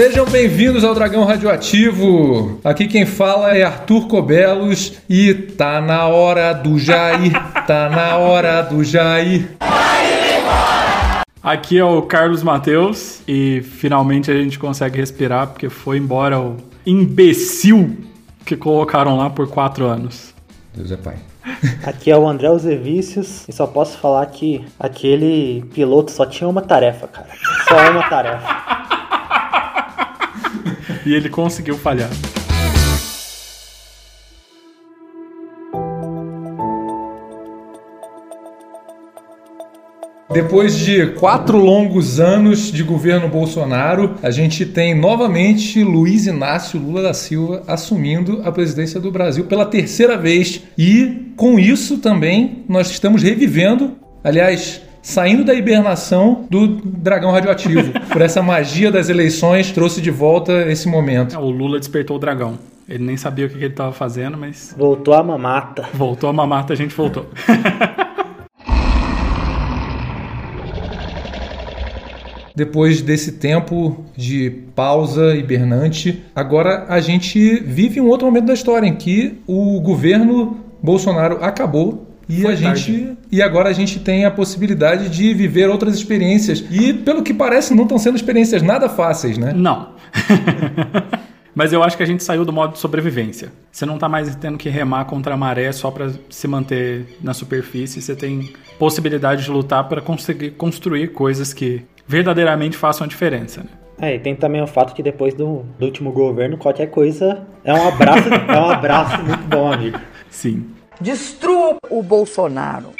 Sejam bem-vindos ao Dragão Radioativo. Aqui quem fala é Arthur Cobelos e tá na hora do Jair, tá na hora do Jair. Aqui é o Carlos Mateus e finalmente a gente consegue respirar porque foi embora o imbecil que colocaram lá por quatro anos. Deus é pai. Aqui é o André Ozevícios e só posso falar que aquele piloto só tinha uma tarefa, cara. Só uma tarefa. E ele conseguiu falhar. Depois de quatro longos anos de governo Bolsonaro, a gente tem novamente Luiz Inácio Lula da Silva assumindo a presidência do Brasil pela terceira vez. E com isso também nós estamos revivendo, aliás, saindo da hibernação do dragão radioativo. Por essa magia das eleições, trouxe de volta esse momento. É, O Lula despertou o dragão. Ele nem sabia o que que ele estava fazendo, mas Voltou a mamata. voltou a mamata, a gente voltou. Depois desse tempo de pausa hibernante, agora a gente vive um outro momento da história em que o governo Bolsonaro acabou e Foi a gente e agora a gente tem a possibilidade de viver outras experiências. E pelo que parece não estão sendo experiências nada fáceis, né? Não. Mas eu acho que a gente saiu do modo de sobrevivência. Você não tá mais tendo que remar contra a maré só para se manter na superfície. Você tem possibilidade de lutar para conseguir construir coisas que verdadeiramente façam a diferença. Né? É, e tem também o fato que depois do, do último governo, qualquer coisa é um abraço, é um abraço muito bom, amigo. Sim. Destrua o Bolsonaro.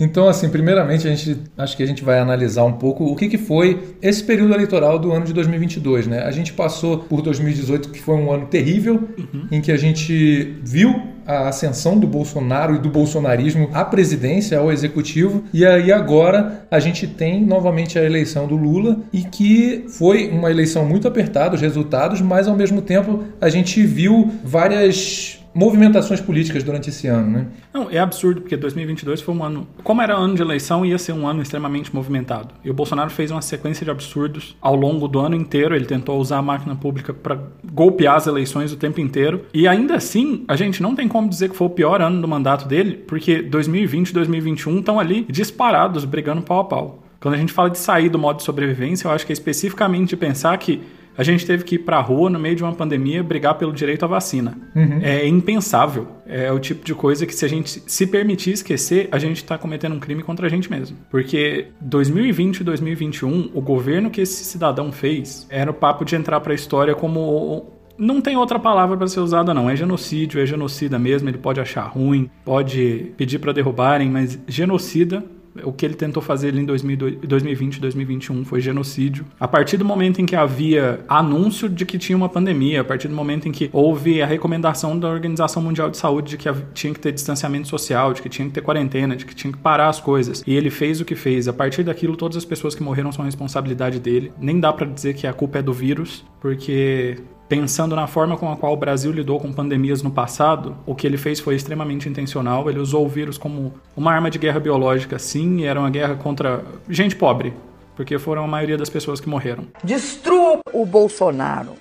Então, assim, primeiramente, a gente acho que a gente vai analisar um pouco o que, que foi esse período eleitoral do ano de 2022, né? A gente passou por 2018, que foi um ano terrível, em que a gente viu a ascensão do Bolsonaro e do bolsonarismo à presidência, ao executivo, e aí agora a gente tem novamente a eleição do Lula e que foi uma eleição muito apertada, os resultados, mas ao mesmo tempo a gente viu várias movimentações políticas durante esse ano, né? Não, é absurdo, porque 2022 foi um ano. Como era ano de eleição, ia ser um ano extremamente movimentado. E o Bolsonaro fez uma sequência de absurdos ao longo do ano inteiro. Ele tentou usar a máquina pública para golpear as eleições o tempo inteiro. E ainda assim, a gente não tem como dizer que foi o pior ano do mandato dele, porque 2020 e 2021 estão ali disparados, brigando pau a pau. Quando a gente fala de sair do modo de sobrevivência, eu acho que é especificamente pensar que a gente teve que ir pra rua no meio de uma pandemia brigar pelo direito à vacina. É impensável. É o tipo de coisa que se a gente se permitir esquecer, a gente tá cometendo um crime contra a gente mesmo. Porque 2020 e 2021, o governo que esse cidadão fez era o papo de entrar pra história como não tem outra palavra para ser usada, não. É genocídio, é genocida mesmo. Ele pode achar ruim, pode pedir para derrubarem, mas genocida. O que ele tentou fazer ali em 2020 e 2021 foi genocídio. A partir do momento em que havia anúncio de que tinha uma pandemia, a partir do momento em que houve a recomendação da Organização Mundial de Saúde de que tinha que ter distanciamento social, de que tinha que ter quarentena, de que tinha que parar as coisas, e ele fez o que fez. A partir daquilo, todas as pessoas que morreram são responsabilidade dele. Nem dá para dizer que a culpa é do vírus, porque Pensando na forma com a qual o Brasil lidou com pandemias no passado, o que ele fez foi extremamente intencional. Ele usou o vírus como uma arma de guerra biológica, sim, e era uma guerra contra gente pobre, porque foram a maioria das pessoas que morreram. Destrua o Bolsonaro.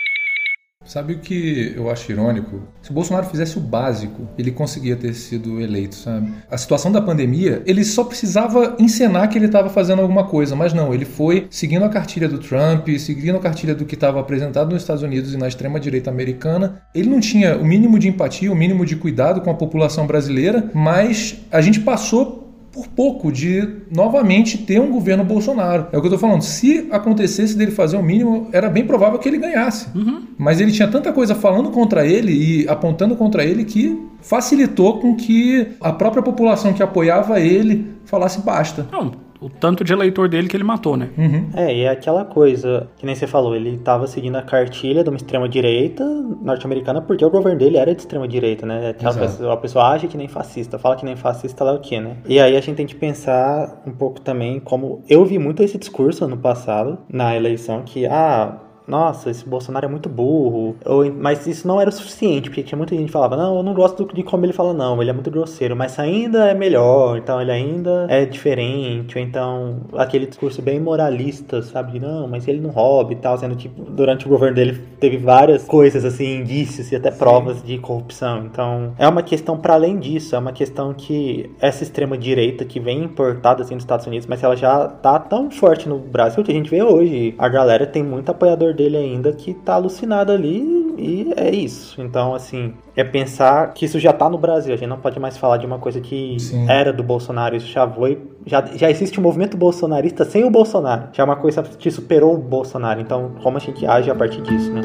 Sabe o que eu acho irônico? Se o Bolsonaro fizesse o básico, ele conseguia ter sido eleito, sabe? A situação da pandemia, ele só precisava encenar que ele estava fazendo alguma coisa, mas não, ele foi seguindo a cartilha do Trump, seguindo a cartilha do que estava apresentado nos Estados Unidos e na extrema-direita americana. Ele não tinha o mínimo de empatia, o mínimo de cuidado com a população brasileira, mas a gente passou por pouco de novamente ter um governo Bolsonaro. É o que eu tô falando. Se acontecesse dele fazer o mínimo, era bem provável que ele ganhasse. Mas ele tinha tanta coisa falando contra ele e apontando contra ele que facilitou com que a própria população que apoiava ele falasse basta. Não, o tanto de eleitor dele que ele matou, né? É, e é aquela coisa, que nem você falou, ele tava seguindo a cartilha de uma extrema-direita norte-americana porque o governo dele era de extrema-direita, né? Aquela Exato. pessoa, a pessoa age que nem fascista, fala que nem fascista lá o quê, né? E aí a gente tem que pensar um pouco também como... Eu vi muito esse discurso ano passado, na eleição, que, ah, nossa, esse Bolsonaro é muito burro. Ou, mas isso não era o suficiente, porque tinha muita gente que falava, não, eu não gosto de como ele fala, não, ele é muito grosseiro, mas ainda é melhor, então ele ainda é diferente, ou então aquele discurso bem moralista, sabe? De, não, mas ele não rouba e tal, sendo que durante o governo dele teve várias coisas, assim, indícios e até Sim. provas de corrupção. Então é uma questão para além disso, é uma questão que essa extrema-direita que vem importada assim nos Estados Unidos, mas ela já tá tão forte no Brasil que a gente vê hoje. A galera tem muito apoiador dele ainda que tá alucinado ali e é isso. Então, assim, é pensar que isso já tá no Brasil. A gente não pode mais falar de uma coisa que Sim. era do Bolsonaro. Isso já foi. Já, já existe um movimento bolsonarista sem o Bolsonaro. Já é uma coisa que superou o Bolsonaro. Então, como a gente age a partir disso, né?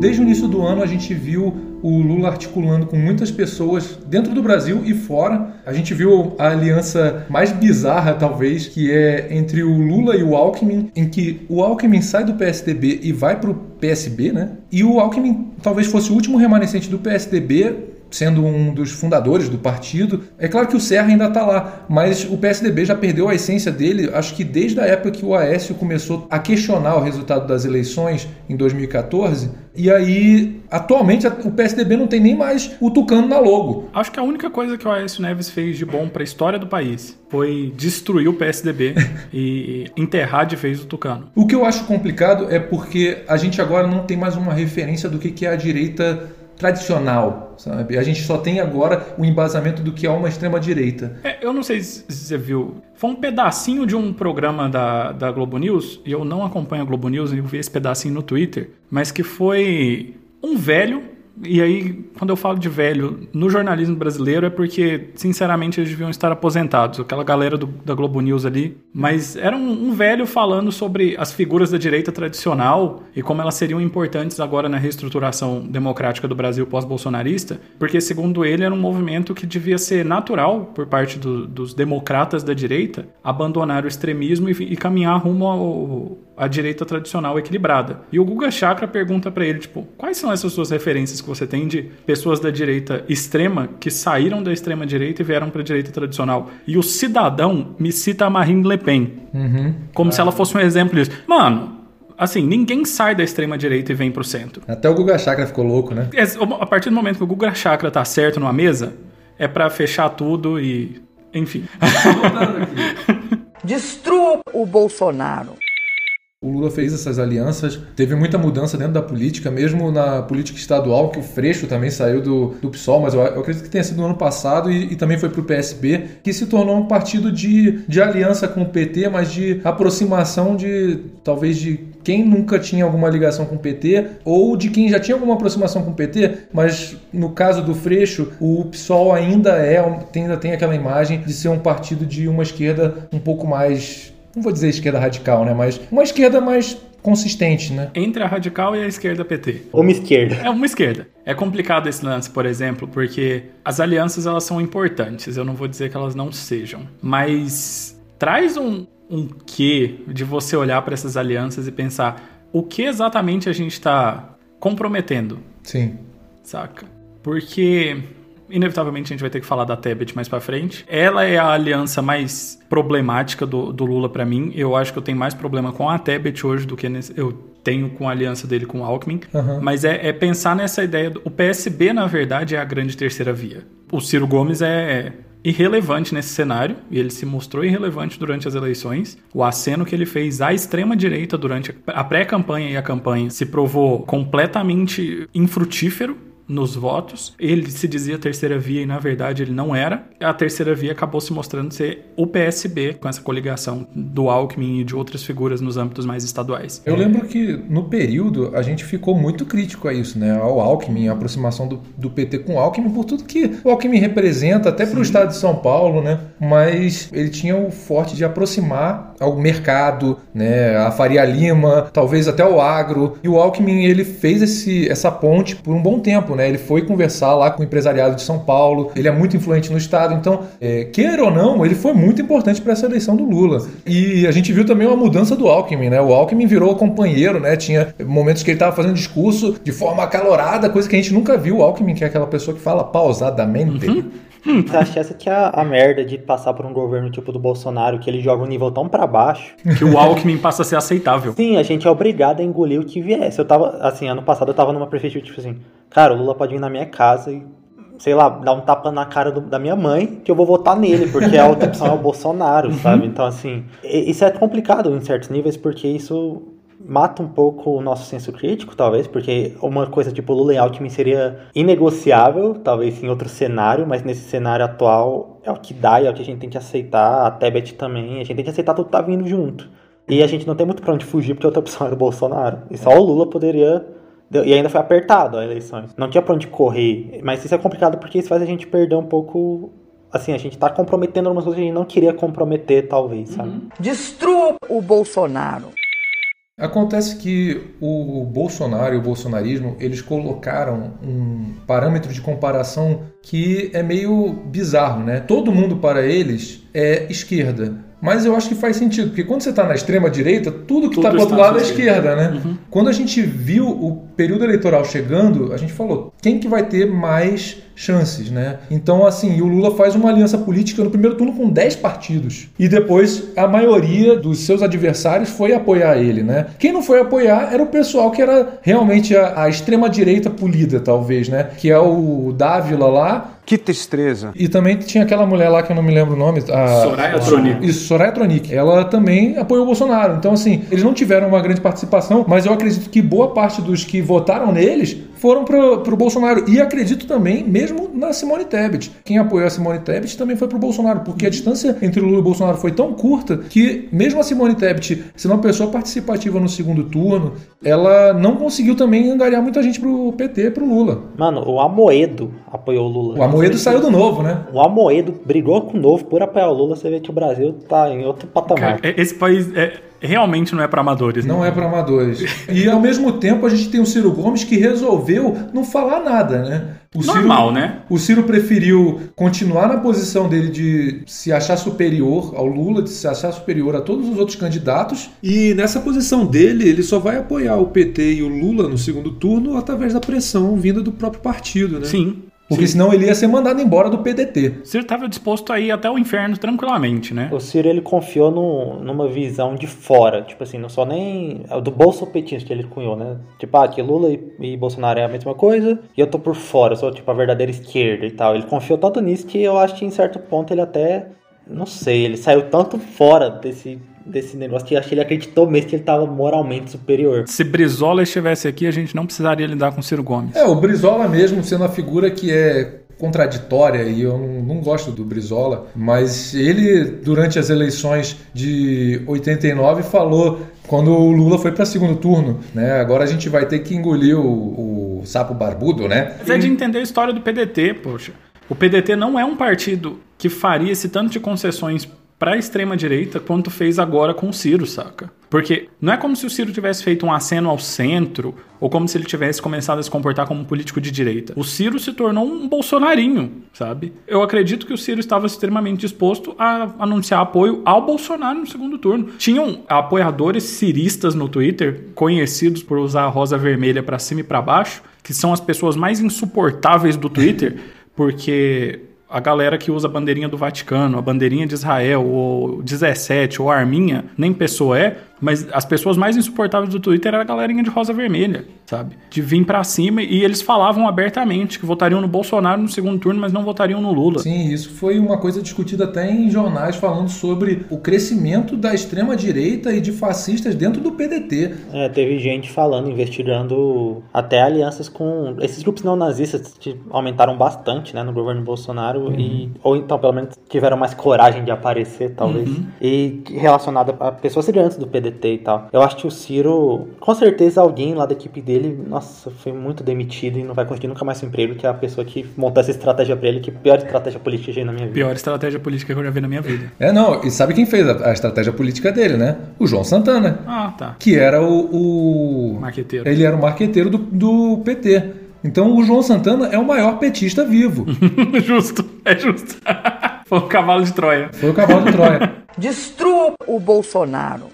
Desde o início do ano a gente viu o Lula articulando com muitas pessoas dentro do Brasil e fora. A gente viu a aliança mais bizarra, talvez, que é entre o Lula e o Alckmin, em que o Alckmin sai do PSDB e vai para o PSB, né? E o Alckmin talvez fosse o último remanescente do PSDB sendo um dos fundadores do partido. É claro que o Serra ainda está lá, mas o PSDB já perdeu a essência dele, acho que desde a época que o Aécio começou a questionar o resultado das eleições em 2014. E aí, atualmente, o PSDB não tem nem mais o Tucano na logo. Acho que a única coisa que o Aécio Neves fez de bom para a história do país foi destruir o PSDB e enterrar de vez o Tucano. O que eu acho complicado é porque a gente agora não tem mais uma referência do que é a direita tradicional, sabe? A gente só tem agora o embasamento do que é uma extrema-direita. É, eu não sei se você viu. Foi um pedacinho de um programa da, da Globo News, e eu não acompanho a Globo News, eu vi esse pedacinho no Twitter, mas que foi um velho e aí, quando eu falo de velho no jornalismo brasileiro, é porque, sinceramente, eles deviam estar aposentados. Aquela galera do, da Globo News ali. Mas era um, um, velho falando sobre as figuras da direita tradicional e como elas seriam importantes agora na reestruturação democrática do Brasil pós-bolsonarista. Porque, segundo ele, era um movimento que devia ser natural por parte do, dos democratas da direita abandonar o extremismo e, e caminhar rumo ao a direita tradicional equilibrada. E o Guga Chakra pergunta para ele, tipo, quais são essas suas referências que você tem de pessoas da direita extrema que saíram da extrema direita e vieram para a direita tradicional? E o cidadão me cita a Marine Le Pen, uhum. como ah. se ela fosse um exemplo disso. Mano, Assim, ninguém sai da extrema direita e vem pro centro. Até o Guga Chakra ficou louco, né? A partir do momento que o Guga Chakra tá certo numa mesa, é para fechar tudo e. Enfim. Destrua o Bolsonaro. O Lula fez essas alianças, teve muita mudança dentro da política, mesmo na política estadual, que o Freixo também saiu do, do PSOL, mas eu, eu acredito que tenha sido no ano passado e, e, também foi para o PSB, que se tornou um partido de, de aliança com o PT, mas de aproximação de talvez de quem nunca tinha alguma ligação com o PT ou de quem já tinha alguma aproximação com o PT, mas no caso do Freixo, o PSOL ainda é ainda tem aquela imagem de ser um partido de uma esquerda um pouco mais não vou dizer esquerda radical, né? Mas uma esquerda mais consistente, né? Entre a radical e a esquerda PT. Uma esquerda. É uma esquerda. É complicado esse lance, por exemplo, porque as alianças elas são importantes. Eu não vou dizer que elas não sejam, mas traz um um quê de você olhar para essas alianças e pensar o que exatamente a gente está comprometendo. Sim. Saca? Porque inevitavelmente a gente vai ter que falar da Tebet mais para frente. Ela é a aliança mais problemática do, do Lula para mim. Eu acho que eu tenho mais problema com a Tebet hoje do que nesse, eu tenho com a aliança dele com o Alckmin. Uhum. Mas é, é, pensar nessa ideia. Do, o PSB, na verdade, é a grande terceira via. O Ciro Gomes é irrelevante nesse cenário, e ele se mostrou irrelevante durante as eleições. O aceno que ele fez à extrema-direita durante a pré-campanha e a campanha se provou completamente infrutífero nos votos. Ele se dizia terceira via e na verdade ele não era. A terceira via acabou se mostrando ser o PSB, com essa coligação do Alckmin e de outras figuras nos âmbitos mais estaduais. Eu lembro que no período a gente ficou muito crítico a isso, né? Ao Alckmin, a aproximação do, do PT com o Alckmin, por tudo que o Alckmin representa, até para o estado de São Paulo, né? Mas ele tinha o forte de aproximar ao mercado, né? A Faria Lima, talvez até o agro. E o Alckmin, ele fez esse, essa ponte por um bom tempo, né? Né? Ele foi conversar lá com o empresariado de São Paulo, ele é muito influente no estado, então, é, queira ou não, ele foi muito importante para essa eleição do Lula. E a gente viu também uma mudança do Alckmin, né? O Alckmin virou companheiro, né? Tinha momentos que ele estava fazendo discurso de forma acalorada, coisa que a gente nunca viu. O Alckmin, que é aquela pessoa que fala pausadamente. Uhum Você acha essa que é a, a merda de passar por um governo tipo do Bolsonaro, que ele joga um nível tão pra baixo? Que o Alckmin passa a ser aceitável. Sim, a gente é obrigado a engolir o que viesse. Eu tava, assim, ano passado eu tava numa prefeitura, tipo assim, cara, o Lula pode vir na minha casa e, sei lá, dar um tapa na cara do- da minha mãe, que eu vou votar nele, porque a outra opção é o Bolsonaro, sabe? Então, assim, isso é complicado em certos níveis, porque isso mata um pouco o nosso senso crítico, talvez, porque uma coisa tipo Lula e Alckmin seria inegociável, talvez em outro cenário, mas nesse cenário atual é o que dá e é o que a gente tem que aceitar, a Tebet também, a gente tem que aceitar tudo que tá vindo junto. E a gente não tem muito pra onde fugir, porque outra opção era o Bolsonaro. E só o Lula poderia. E ainda foi apertado as eleições. Não tinha pra onde correr. Mas isso é complicado porque isso faz a gente perder um pouco. Assim, a gente tá comprometendo algumas coisas que a gente não queria comprometer, talvez, sabe? Destrua o Bolsonaro. Acontece que o Bolsonaro e o bolsonarismo, eles colocaram um parâmetro de comparação que é meio bizarro, né? Todo mundo para eles é esquerda. Mas eu acho que faz sentido, porque quando você está na extrema direita, tudo que Tudo está pro outro lado é esquerda, né? Quando a gente viu o período eleitoral chegando, a gente falou, quem que vai ter mais chances, né? Então, assim, o Lula faz uma aliança política no primeiro turno com 10 partidos. E depois a maioria dos seus adversários foi apoiar ele, né? Quem não foi apoiar era o pessoal que era realmente a, a extrema-direita polida, talvez, né? Que é o Dávila lá, Que tristeza. e também tinha aquela mulher lá que eu não me lembro o nome. A... Soraya Tronic. Isso, Soraya Tronic. Ela também apoiou o Bolsonaro. Então, assim, eles não tiveram uma grande participação, mas eu acredito que boa parte dos que votaram neles foram pro, pro Bolsonaro. E acredito também, mesmo na Simone Tebet. Quem apoiou a Simone Tebet também foi pro Bolsonaro, porque a distância entre o Lula e o Bolsonaro foi tão curta que, mesmo a Simone Tebet sendo uma pessoa participativa no segundo turno, ela não conseguiu também angariar muita gente pro PT, pro Lula. Mano, o Amoedo apoiou o Lula. O Amoedo saiu do novo, né? O Amoedo brigou com o novo por apoiar o Lula. Você vê que o Brasil tá em outro patamar. Cara, esse país é- realmente não é pra amadores. né? Não é para amadores. E ao mesmo tempo a gente tem o Ciro Gomes que resolveu não falar nada, né? O Normal, Ciro, né? O Ciro preferiu continuar na posição dele de se achar superior ao Lula, de se achar superior a todos os outros candidatos. E nessa posição dele, ele só vai apoiar o PT e o Lula no segundo turno através da pressão vinda do próprio partido, né? Sim. Porque senão ele ia ser mandado embora do PDT. Ciro estava disposto a ir até o inferno tranquilamente, né? O Ciro ele confiou no, numa visão de fora, tipo assim, não só nem é do bolsopetista que ele cunhou, né? Tipo, ah, que Lula e, e Bolsonaro é a mesma coisa e eu tô por fora, eu sou tipo a verdadeira esquerda e tal. Ele confiou tanto nisso que eu acho que em certo ponto ele até, não sei, ele saiu tanto fora desse, desse negócio que eu acho que ele acreditou mesmo que ele tava moralmente superior. Se Brizola estivesse aqui, a gente não precisaria lidar com Ciro Gomes. É, o Brizola mesmo sendo a figura que é contraditória e eu não, não gosto do Brizola, mas ele durante as eleições de 89 falou quando o Lula foi para segundo turno, né? Agora a gente vai ter que engolir o, o sapo barbudo, né? Mas é de entender a história do PDT, poxa. O PDT não é um partido que faria esse tanto de concessões para a extrema direita quanto fez agora com o Ciro, saca? Porque não é como se o Ciro tivesse feito um aceno ao centro ou como se ele tivesse começado a se comportar como um político de direita. O Ciro se tornou um bolsonarinho, sabe? Eu acredito que o Ciro estava extremamente disposto a anunciar apoio ao Bolsonaro no segundo turno. Tinham apoiadores ciristas no Twitter, conhecidos por usar a rosa vermelha para cima e para baixo, que são as pessoas mais insuportáveis do Twitter, porque a galera que usa a bandeirinha do Vaticano, a bandeirinha de Israel, ou 17, ou Arminha, nem pessoa é, mas as pessoas mais insuportáveis do Twitter era a galerinha de rosa vermelha, sabe? De vir pra cima e eles falavam abertamente que votariam no Bolsonaro no segundo turno, mas não votariam no Lula. Sim, isso foi uma coisa discutida até em jornais falando sobre o crescimento da extrema direita e de fascistas dentro do PDT. É, teve gente falando, investigando até alianças com esses grupos não nazistas que aumentaram bastante, né, no governo Bolsonaro e ou então pelo menos tiveram mais coragem de aparecer, talvez. E relacionado a pessoas gigantes do PDT e tal. Eu acho que o Ciro, com certeza alguém lá da equipe dele, nossa, foi muito demitido e não vai conseguir nunca mais seu emprego, que é a pessoa que montou essa estratégia pra ele, que é a pior estratégia política que eu já vi na minha vida. Pior estratégia política que eu já vi na minha vida. É, não, e sabe quem fez a, a estratégia política dele, né? O João Santana, Ah, tá. que era o. o Marqueteiro. Ele era o marqueteiro do, do PT. Então o João Santana é o maior petista vivo. justo, é justo. Foi um cavalo de Troia. Foi o cavalo de Troia. Destrua o Bolsonaro.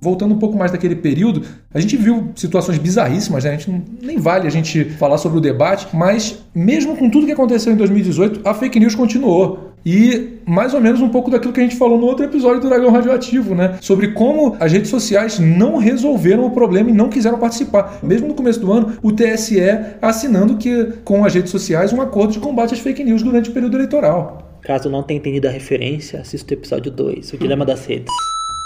Voltando um pouco mais daquele período, a gente viu situações bizarríssimas, né? A gente nem vale a gente falar sobre o debate, mas mesmo com tudo que aconteceu em 2018, a fake news continuou. E mais ou menos um pouco daquilo que a gente falou no outro episódio do Dragão Radioativo, né? Sobre como as redes sociais não resolveram o problema e não quiseram participar. Mesmo no começo do ano, o TSE assinando que com as redes sociais um acordo de combate às fake news durante o período eleitoral. Caso não tenha entendido a referência, assista o episódio 2, o Dilema das Redes.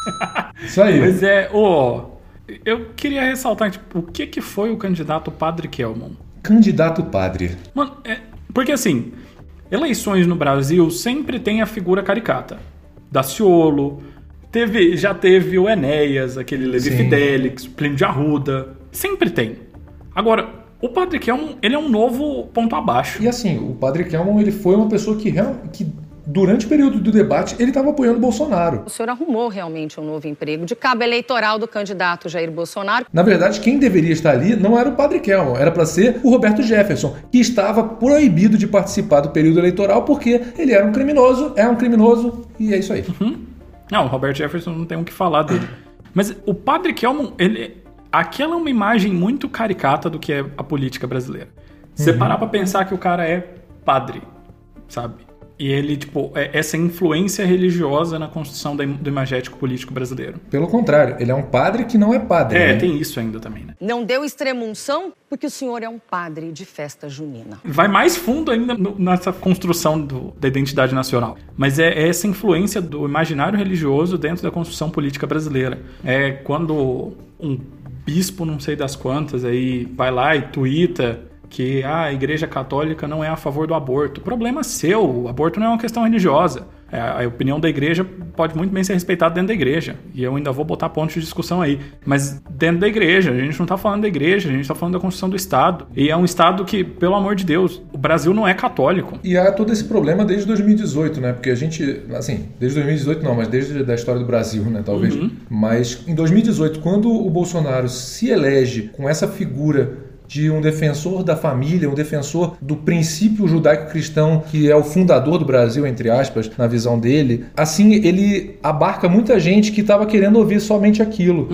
Isso aí. Mas é, ô, eu queria ressaltar, tipo, o que que foi o candidato Padre Kelman? Candidato padre. Mano, é, porque assim, eleições no Brasil sempre tem a figura caricata. Daciolo, teve, já teve o Enéas, aquele Levi Sim. Fidelix, Plínio de Arruda. Sempre tem. Agora, o Padre Kelman, ele é um novo ponto abaixo. E assim, o padre Kelman, ele foi uma pessoa que, que durante o período do debate, ele estava apoiando o Bolsonaro. O senhor arrumou realmente um novo emprego de cabo eleitoral do candidato Jair Bolsonaro. Na verdade, quem deveria estar ali não era o Padre Kelman, era para ser o Roberto Jefferson, que estava proibido de participar do período eleitoral porque ele era um criminoso, é um criminoso e é isso aí. Não, o Robert Jefferson não tem o que falar dele. Mas o Padre Kelman, ele, aquela é uma imagem muito caricata do que é a política brasileira. Você parar pra pensar que o cara é padre, sabe? E ele, tipo, é essa influência religiosa na construção do imagético político brasileiro. Pelo contrário, ele é um padre que não é padre. É, né? tem isso ainda também, né? Não deu extremunção porque o senhor é um padre de festa junina. Vai mais fundo ainda no- nessa construção do- da identidade nacional. Mas é, é essa influência do imaginário religioso dentro da construção política brasileira. É quando um bispo, não sei das quantas, aí vai lá e tuita que ah, a igreja católica não é a favor do aborto. Problema seu, o aborto não é uma questão religiosa. É, a opinião da igreja pode muito bem ser respeitada dentro da igreja. E eu ainda vou botar pontos de discussão aí. Mas dentro da igreja, a gente não tá falando da igreja, a gente tá falando da construção do Estado. E é um Estado que, pelo amor de Deus, o Brasil não é católico. E há todo esse problema desde 2018, né? Porque a gente, assim, desde 2018 não, mas desde a história do Brasil, né? Talvez. Mas em 2018, quando o Bolsonaro se elege com essa figura de um defensor da família, um defensor do princípio judaico-cristão que é o fundador do Brasil, entre aspas, na visão dele, assim, ele abarca muita gente que estava querendo ouvir somente aquilo.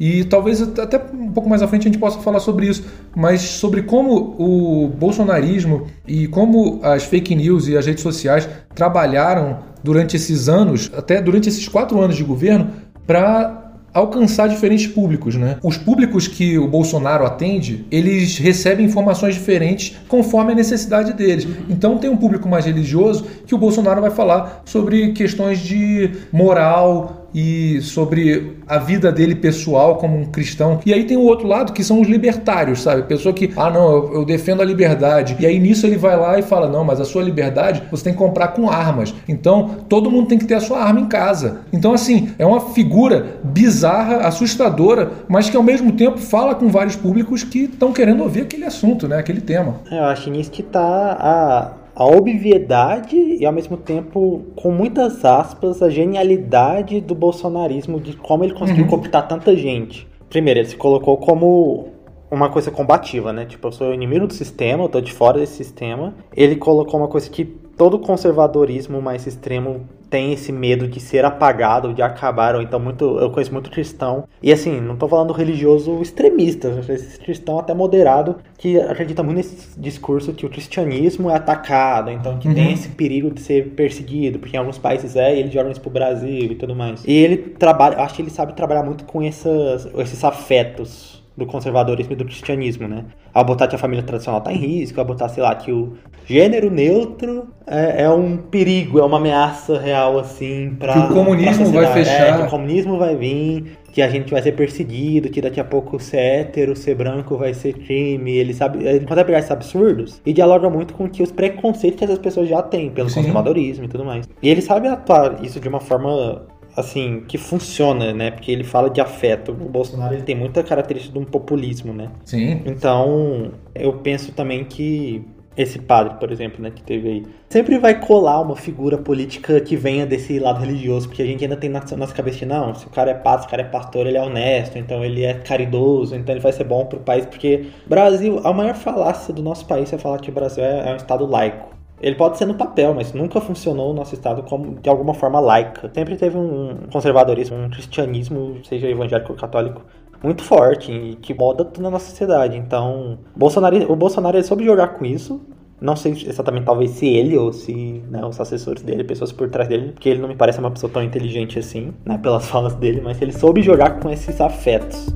E talvez até um pouco mais à frente a gente possa falar sobre isso, mas sobre como o bolsonarismo e como as fake news e as redes sociais trabalharam durante esses anos, até durante esses quatro anos de governo, para alcançar diferentes públicos, né? Os públicos que o Bolsonaro atende, eles recebem informações diferentes conforme a necessidade deles. Então tem um público mais religioso que o Bolsonaro vai falar sobre questões de moral e sobre a vida dele pessoal como um cristão. E aí tem o outro lado que são os libertários, sabe? Pessoa que, ah, não, eu, eu defendo a liberdade. E aí nisso ele vai lá e fala: "Não, mas a sua liberdade você tem que comprar com armas. Então, todo mundo tem que ter a sua arma em casa". Então, assim, é uma figura bizarra, assustadora, mas que ao mesmo tempo fala com vários públicos que estão querendo ouvir aquele assunto, né? Aquele tema. É, Eu acho nisso que tá a, a obviedade e ao mesmo tempo, com muitas aspas, a genialidade do bolsonarismo, de como ele conseguiu cooptar tanta gente. Primeiro, ele se colocou como uma coisa combativa, né? Tipo, eu sou o inimigo do sistema, eu tô de fora desse sistema. Ele colocou uma coisa que todo conservadorismo mais extremo tem esse medo de ser apagado, de acabar, ou então muito, eu conheço muito cristão. E assim, não tô falando religioso extremista, esse cristão até moderado que acredita muito nesse discurso que o cristianismo é atacado, então que tem esse perigo de ser perseguido, porque em alguns países é, e eles jogam isso pro Brasil e tudo mais. E ele trabalha, acho que ele sabe trabalhar muito com essas, esses afetos do conservadorismo e do cristianismo, né? Ao botar que a família tradicional tá em risco, ao botar, sei lá, que o gênero neutro é, é um perigo, é uma ameaça real, assim, pra. Que o comunismo vai sociedade. fechar. É, que o comunismo vai vir, que a gente vai ser perseguido, que daqui a pouco ser hétero, ser branco vai ser crime. Ele sabe. Ele consegue pegar esses absurdos e dialoga muito com que os preconceitos que essas pessoas já têm pelo Sim. conservadorismo e tudo mais. E ele sabe atuar isso de uma forma assim, que funciona, né? Porque ele fala de afeto. O Bolsonaro ele tem muita característica de um populismo, né? Sim. Então, eu penso também que esse padre, por exemplo, né, que teve aí, sempre vai colar uma figura política que venha desse lado religioso, porque a gente ainda tem na nossa cabeça que não, se o cara é padre, se o cara é pastor, ele é honesto, então ele é caridoso, então ele vai ser bom pro país, porque Brasil, a maior falácia do nosso país é falar que o Brasil é, é um estado laico. Ele pode ser no papel, mas nunca funcionou o nosso Estado como de alguma forma laica. Sempre teve um conservadorismo, um cristianismo, seja evangélico ou católico, muito forte e que moda tudo na nossa sociedade. Então, Bolsonaro, o Bolsonaro ele soube jogar com isso. Não sei exatamente, talvez se ele ou se né, os assessores dele, pessoas por trás dele, porque ele não me parece uma pessoa tão inteligente assim, né, pelas falas dele, mas ele soube jogar com esses afetos.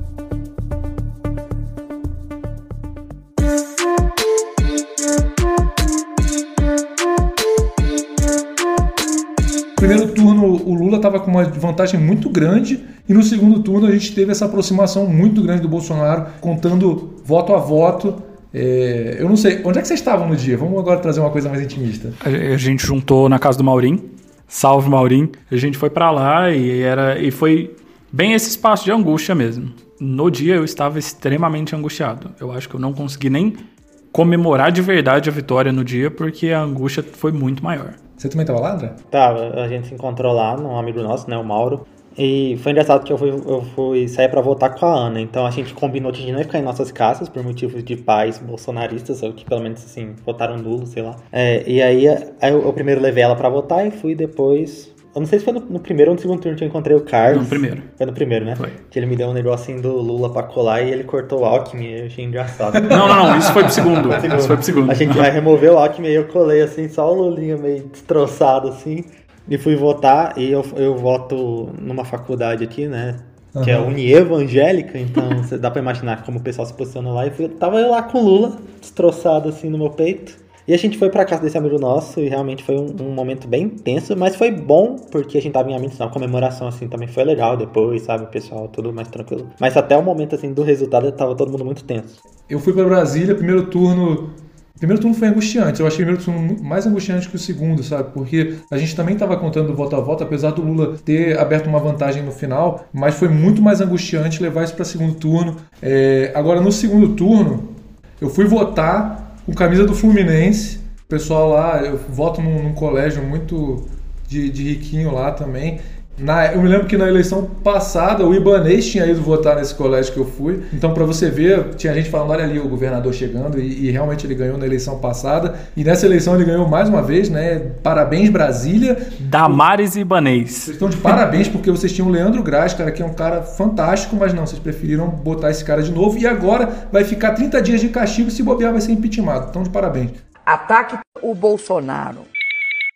Estava com uma vantagem muito grande e no segundo turno a gente teve essa aproximação muito grande do Bolsonaro, contando voto a voto. É, eu não sei, onde é que vocês estavam no dia? Vamos agora trazer uma coisa mais intimista. A gente juntou na casa do Maurim. Salve Maurim. A gente foi para lá e era e foi bem esse espaço de angústia mesmo. No dia eu estava extremamente angustiado. Eu acho que eu não consegui nem comemorar de verdade a vitória no dia porque a angústia foi muito maior. Você também tava lá, André? Tava, a gente se encontrou lá, um amigo nosso, né, o Mauro. E foi engraçado que eu fui, eu fui sair para votar com a Ana. Então a gente combinou de não ficar em nossas casas por motivos de pais bolsonaristas, ou que pelo menos assim, votaram nulo, sei lá. É, e aí, aí eu, eu, primeiro levei ela para votar e fui depois eu não sei se foi no, no, primeiro ou no segundo turno que eu encontrei o Carlos. No primeiro. Foi no primeiro, né? Foi. Que ele me deu um negocinho do Lula pra colar e ele cortou o Alckmin. Eu achei engraçado. não, não, não. Isso foi pro segundo. Isso foi pro segundo. A gente vai remover o Alckmin e eu colei assim, só o Lulinha meio destroçado assim. E fui votar. E eu, eu voto numa faculdade aqui, né? Uhum. Que é Unievangélica, então dá pra imaginar como o pessoal se posiciona lá. E fui, tava eu lá com o Lula, destroçado assim no meu peito. E a gente foi pra casa desse amigo nosso e realmente foi um, um, momento bem tenso, mas foi bom porque a gente tava em ambiente, a comemoração assim também foi legal depois, sabe, o pessoal tudo mais tranquilo. Mas até o momento assim do resultado tava todo mundo muito tenso. Eu fui para Brasília, primeiro turno primeiro turno foi angustiante. Eu achei o primeiro turno mais angustiante que o segundo, sabe? Porque a gente também estava contando voto a voto, apesar do Lula ter aberto uma vantagem no final, mas foi muito mais angustiante levar isso para segundo turno. É... Agora, no segundo turno, eu fui votar com camisa do Fluminense. O pessoal lá, eu voto num, num colégio muito de, de, riquinho lá também. Na, eu me lembro que na eleição passada o Ibanês tinha ido votar nesse colégio que eu fui. Então, para você ver, tinha gente falando: olha ali o governador chegando, e, e, realmente ele ganhou na eleição passada. E nessa eleição ele ganhou mais uma vez, né? Parabéns, Brasília. Damares e Ibanês. Vocês estão de parabéns porque vocês tinham o Leandro Graz, cara, que é um cara fantástico, mas não, vocês preferiram botar esse cara de novo. E agora vai ficar 30 dias de castigo se bobear vai ser impeachment. Então, de parabéns. Ataque o Bolsonaro.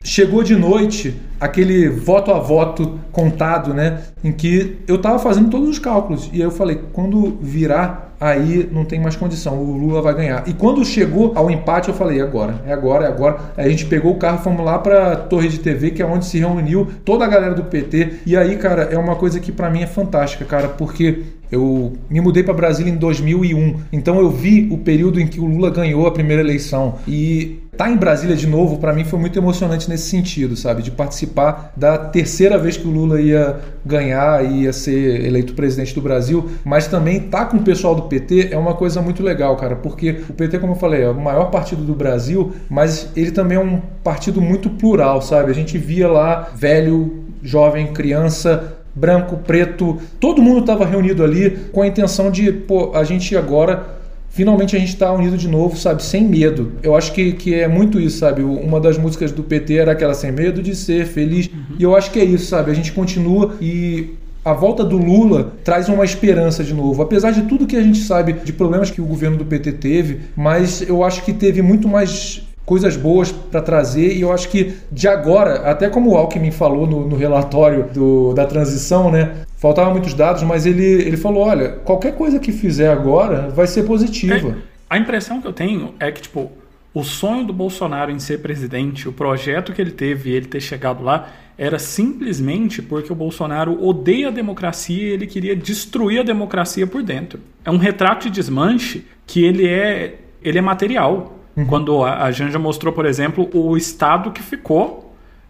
Chegou de noite aquele voto a voto contado, né? Em que eu tava fazendo todos os cálculos. E aí eu falei, quando virar, aí não tem mais condição, o Lula vai ganhar. E quando chegou ao empate, eu falei, é agora, é agora, é agora. Aí a gente pegou o carro, fomos lá pra Torre de TV, que é onde se reuniu toda a galera do PT. E aí, cara, é uma coisa que para mim é fantástica, cara, porque eu me mudei para Brasília em 2001, então eu vi o período em que o Lula ganhou a primeira eleição e tá em Brasília de novo para mim foi muito emocionante nesse sentido, sabe, de participar da terceira vez que o Lula ia ganhar e ia ser eleito presidente do Brasil, mas também tá com o pessoal do PT é uma coisa muito legal, cara, porque o PT, como eu falei, é o maior partido do Brasil, mas ele também é um partido muito plural, sabe? A gente via lá velho, jovem, criança branco, preto, todo mundo estava reunido ali com a intenção de, pô, a gente agora finalmente a gente está unido de novo, sabe, sem medo. Eu acho que, que é muito isso, sabe? Uma das músicas do PT era aquela sem medo de ser feliz. Uhum. E eu acho que é isso, sabe? A gente continua e a volta do Lula traz uma esperança de novo. Apesar de tudo que a gente sabe de problemas que o governo do PT teve, mas eu acho que teve muito mais coisas boas para trazer e eu acho que de agora, até como o Alckmin falou no, no relatório do, da transição, né? Faltavam muitos dados, mas ele, ele falou: olha, qualquer coisa que fizer agora vai ser positiva. É, a impressão que eu tenho é que, tipo, o sonho do Bolsonaro em ser presidente, o projeto que ele teve e ele ter chegado lá, era simplesmente porque o Bolsonaro odeia a democracia e ele queria destruir a democracia por dentro. É um retrato de desmanche que ele é, ele é material. Uhum. Quando a, a Janja mostrou, por exemplo, o estado que ficou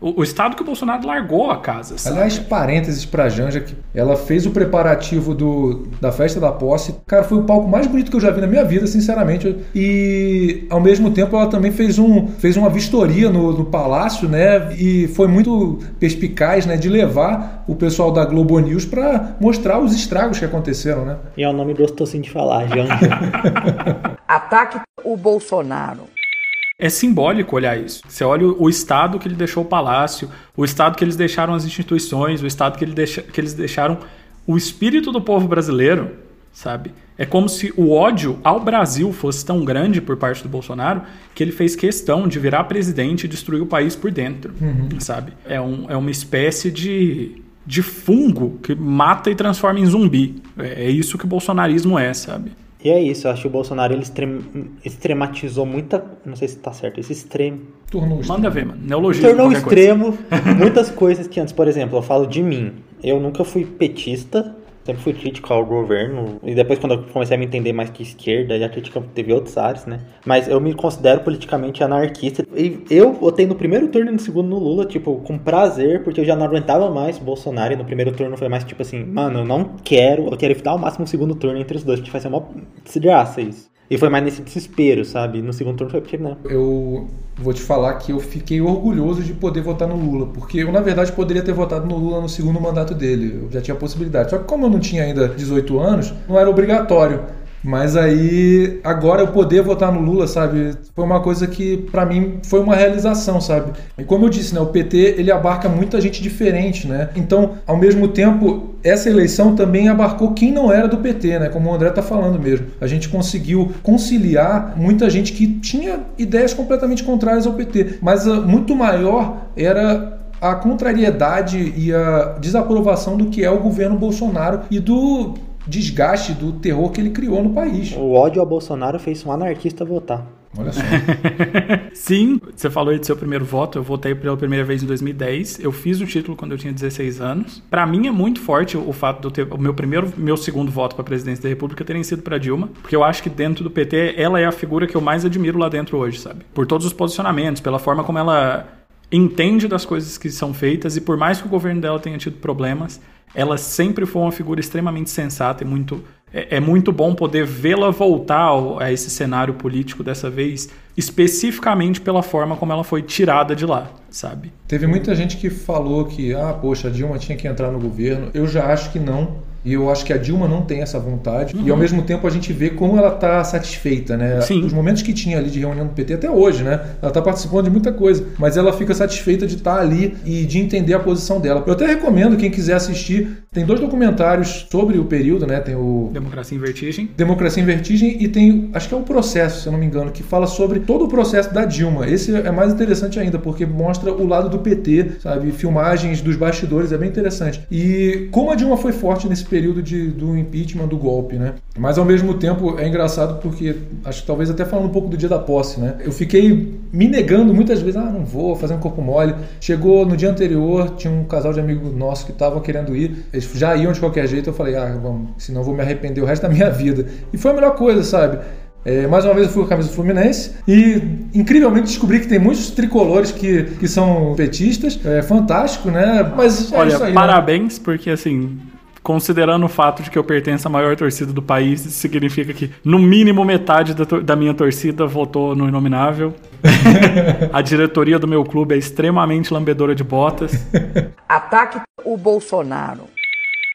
o, o, estado que o Bolsonaro largou a casa. Sabe? Aliás, parênteses pra Janja, que ela fez o preparativo do, da festa da posse. Cara, foi o palco mais bonito que eu já vi na minha vida, sinceramente. E ao mesmo tempo ela também fez, um, fez uma vistoria no, no palácio, né? E foi muito perspicaz, né? De levar o pessoal da Globo News para mostrar os estragos que aconteceram, né? E é o nome gostosinho de falar, Janja. Ataque o Bolsonaro. É simbólico olhar isso. Você olha o estado que ele deixou o palácio, o estado que eles deixaram as instituições, o estado que, ele deixa, que eles deixaram o espírito do povo brasileiro, sabe? É como se o ódio ao Brasil fosse tão grande por parte do Bolsonaro que ele fez questão de virar presidente e destruir o país por dentro, uhum. sabe? É, um, é uma espécie de, de fungo que mata e transforma em zumbi. É, é isso que o bolsonarismo é, sabe? E é isso, eu acho que o Bolsonaro ele extrem, extrematizou muita. Não sei se tá certo, esse extremo. Tornou Manda ver, mano. Neologismo. Tornou extremo coisa. muitas coisas que antes, por exemplo, eu falo de mim. Eu nunca fui petista, sempre fui crítico ao governo. E depois, quando eu comecei a me entender mais que esquerda, a crítica teve outros áreas, né? Mas eu me considero politicamente anarquista. E eu votei no primeiro turno e no segundo no Lula, tipo, com prazer, porque eu já não aguentava mais o Bolsonaro. E no primeiro turno foi mais tipo assim, mano, eu não quero, eu quero evitar ao máximo um segundo turno entre os dois, porque vai ser uma desgraça isso. E foi mais nesse desespero, sabe? No segundo turno foi porque não. Eu vou te falar que eu fiquei orgulhoso de poder votar no Lula, porque eu, na verdade, poderia ter votado no Lula no segundo mandato dele. Eu já tinha a possibilidade. Só que como eu não tinha ainda 18 anos, não era obrigatório. Mas aí, agora eu poder votar no Lula, sabe? Foi uma coisa que, para mim, foi uma realização, sabe? E como eu disse, né? O PT, ele abarca muita gente diferente, né? Então, ao mesmo tempo, essa eleição também abarcou quem não era do PT, né? Como o André tá falando mesmo. A gente conseguiu conciliar muita gente que tinha ideias completamente contrárias ao PT. Mas uh, muito maior era a contrariedade e a desaprovação do que é o governo Bolsonaro e do desgaste do terror que ele criou no país. O ódio ao Bolsonaro fez um anarquista votar. Olha só. Sim, você falou aí do seu primeiro voto. Eu votei pela primeira vez em 2010. Eu fiz o título quando eu tinha 16 anos. Para mim é muito forte o fato de eu ter o meu primeiro, meu segundo voto para presidência da República terem sido para Dilma, porque eu acho que dentro do PT ela é a figura que eu mais admiro lá dentro hoje, sabe? Por todos os posicionamentos, pela forma como ela entende das coisas que são feitas e por mais que o governo dela tenha tido problemas, ela sempre foi uma figura extremamente sensata e muito é, é muito bom poder vê-la voltar a esse cenário político dessa vez, especificamente pela forma como ela foi tirada de lá, sabe? Teve muita gente que falou que, ah, poxa, a Dilma tinha que entrar no governo. Eu já acho que não e eu acho que a Dilma não tem essa vontade. Uhum. E ao uhum. mesmo tempo a gente vê como ela está satisfeita, né? Sim. Os momentos que tinha ali de reunião do PT até hoje, né? Ela está participando de muita coisa, mas ela fica satisfeita de estar tá ali e de entender a posição dela. Eu até recomendo quem quiser assistir. Tem dois documentários sobre o período, né? Tem o Democracia em Vertigem. Democracia em Vertigem e tem, acho que é o processo, se eu não me engano, que fala sobre todo o processo da Dilma. Esse é mais interessante ainda porque mostra o lado do PT, sabe? Filmagens dos bastidores é bem interessante. E como a Dilma foi forte nesse período de, do impeachment, do golpe, né? Mas ao mesmo tempo é engraçado porque, acho que talvez até falando um pouco do dia da posse, né? Eu fiquei me negando muitas vezes, ah, não vou, fazer um corpo mole. Chegou no dia anterior, tinha um casal de amigos nossos que estavam querendo ir, eles já iam de qualquer jeito, eu falei, ah, vamos, senão vou me arrepender o resto da minha vida. E foi a melhor coisa, sabe? É, mais uma vez eu fui com a camisa do Fluminense e incrivelmente descobri que tem muitos tricolores que, que são petistas. É fantástico, né? Mas é Olha, aí, né? parabéns, né? porque assim, considerando o fato de que eu pertenço à maior torcida do país, isso significa que no mínimo metade da, da minha torcida votou no Inominável. a diretoria do meu clube é extremamente lambedora de botas. Ataque o Bolsonaro.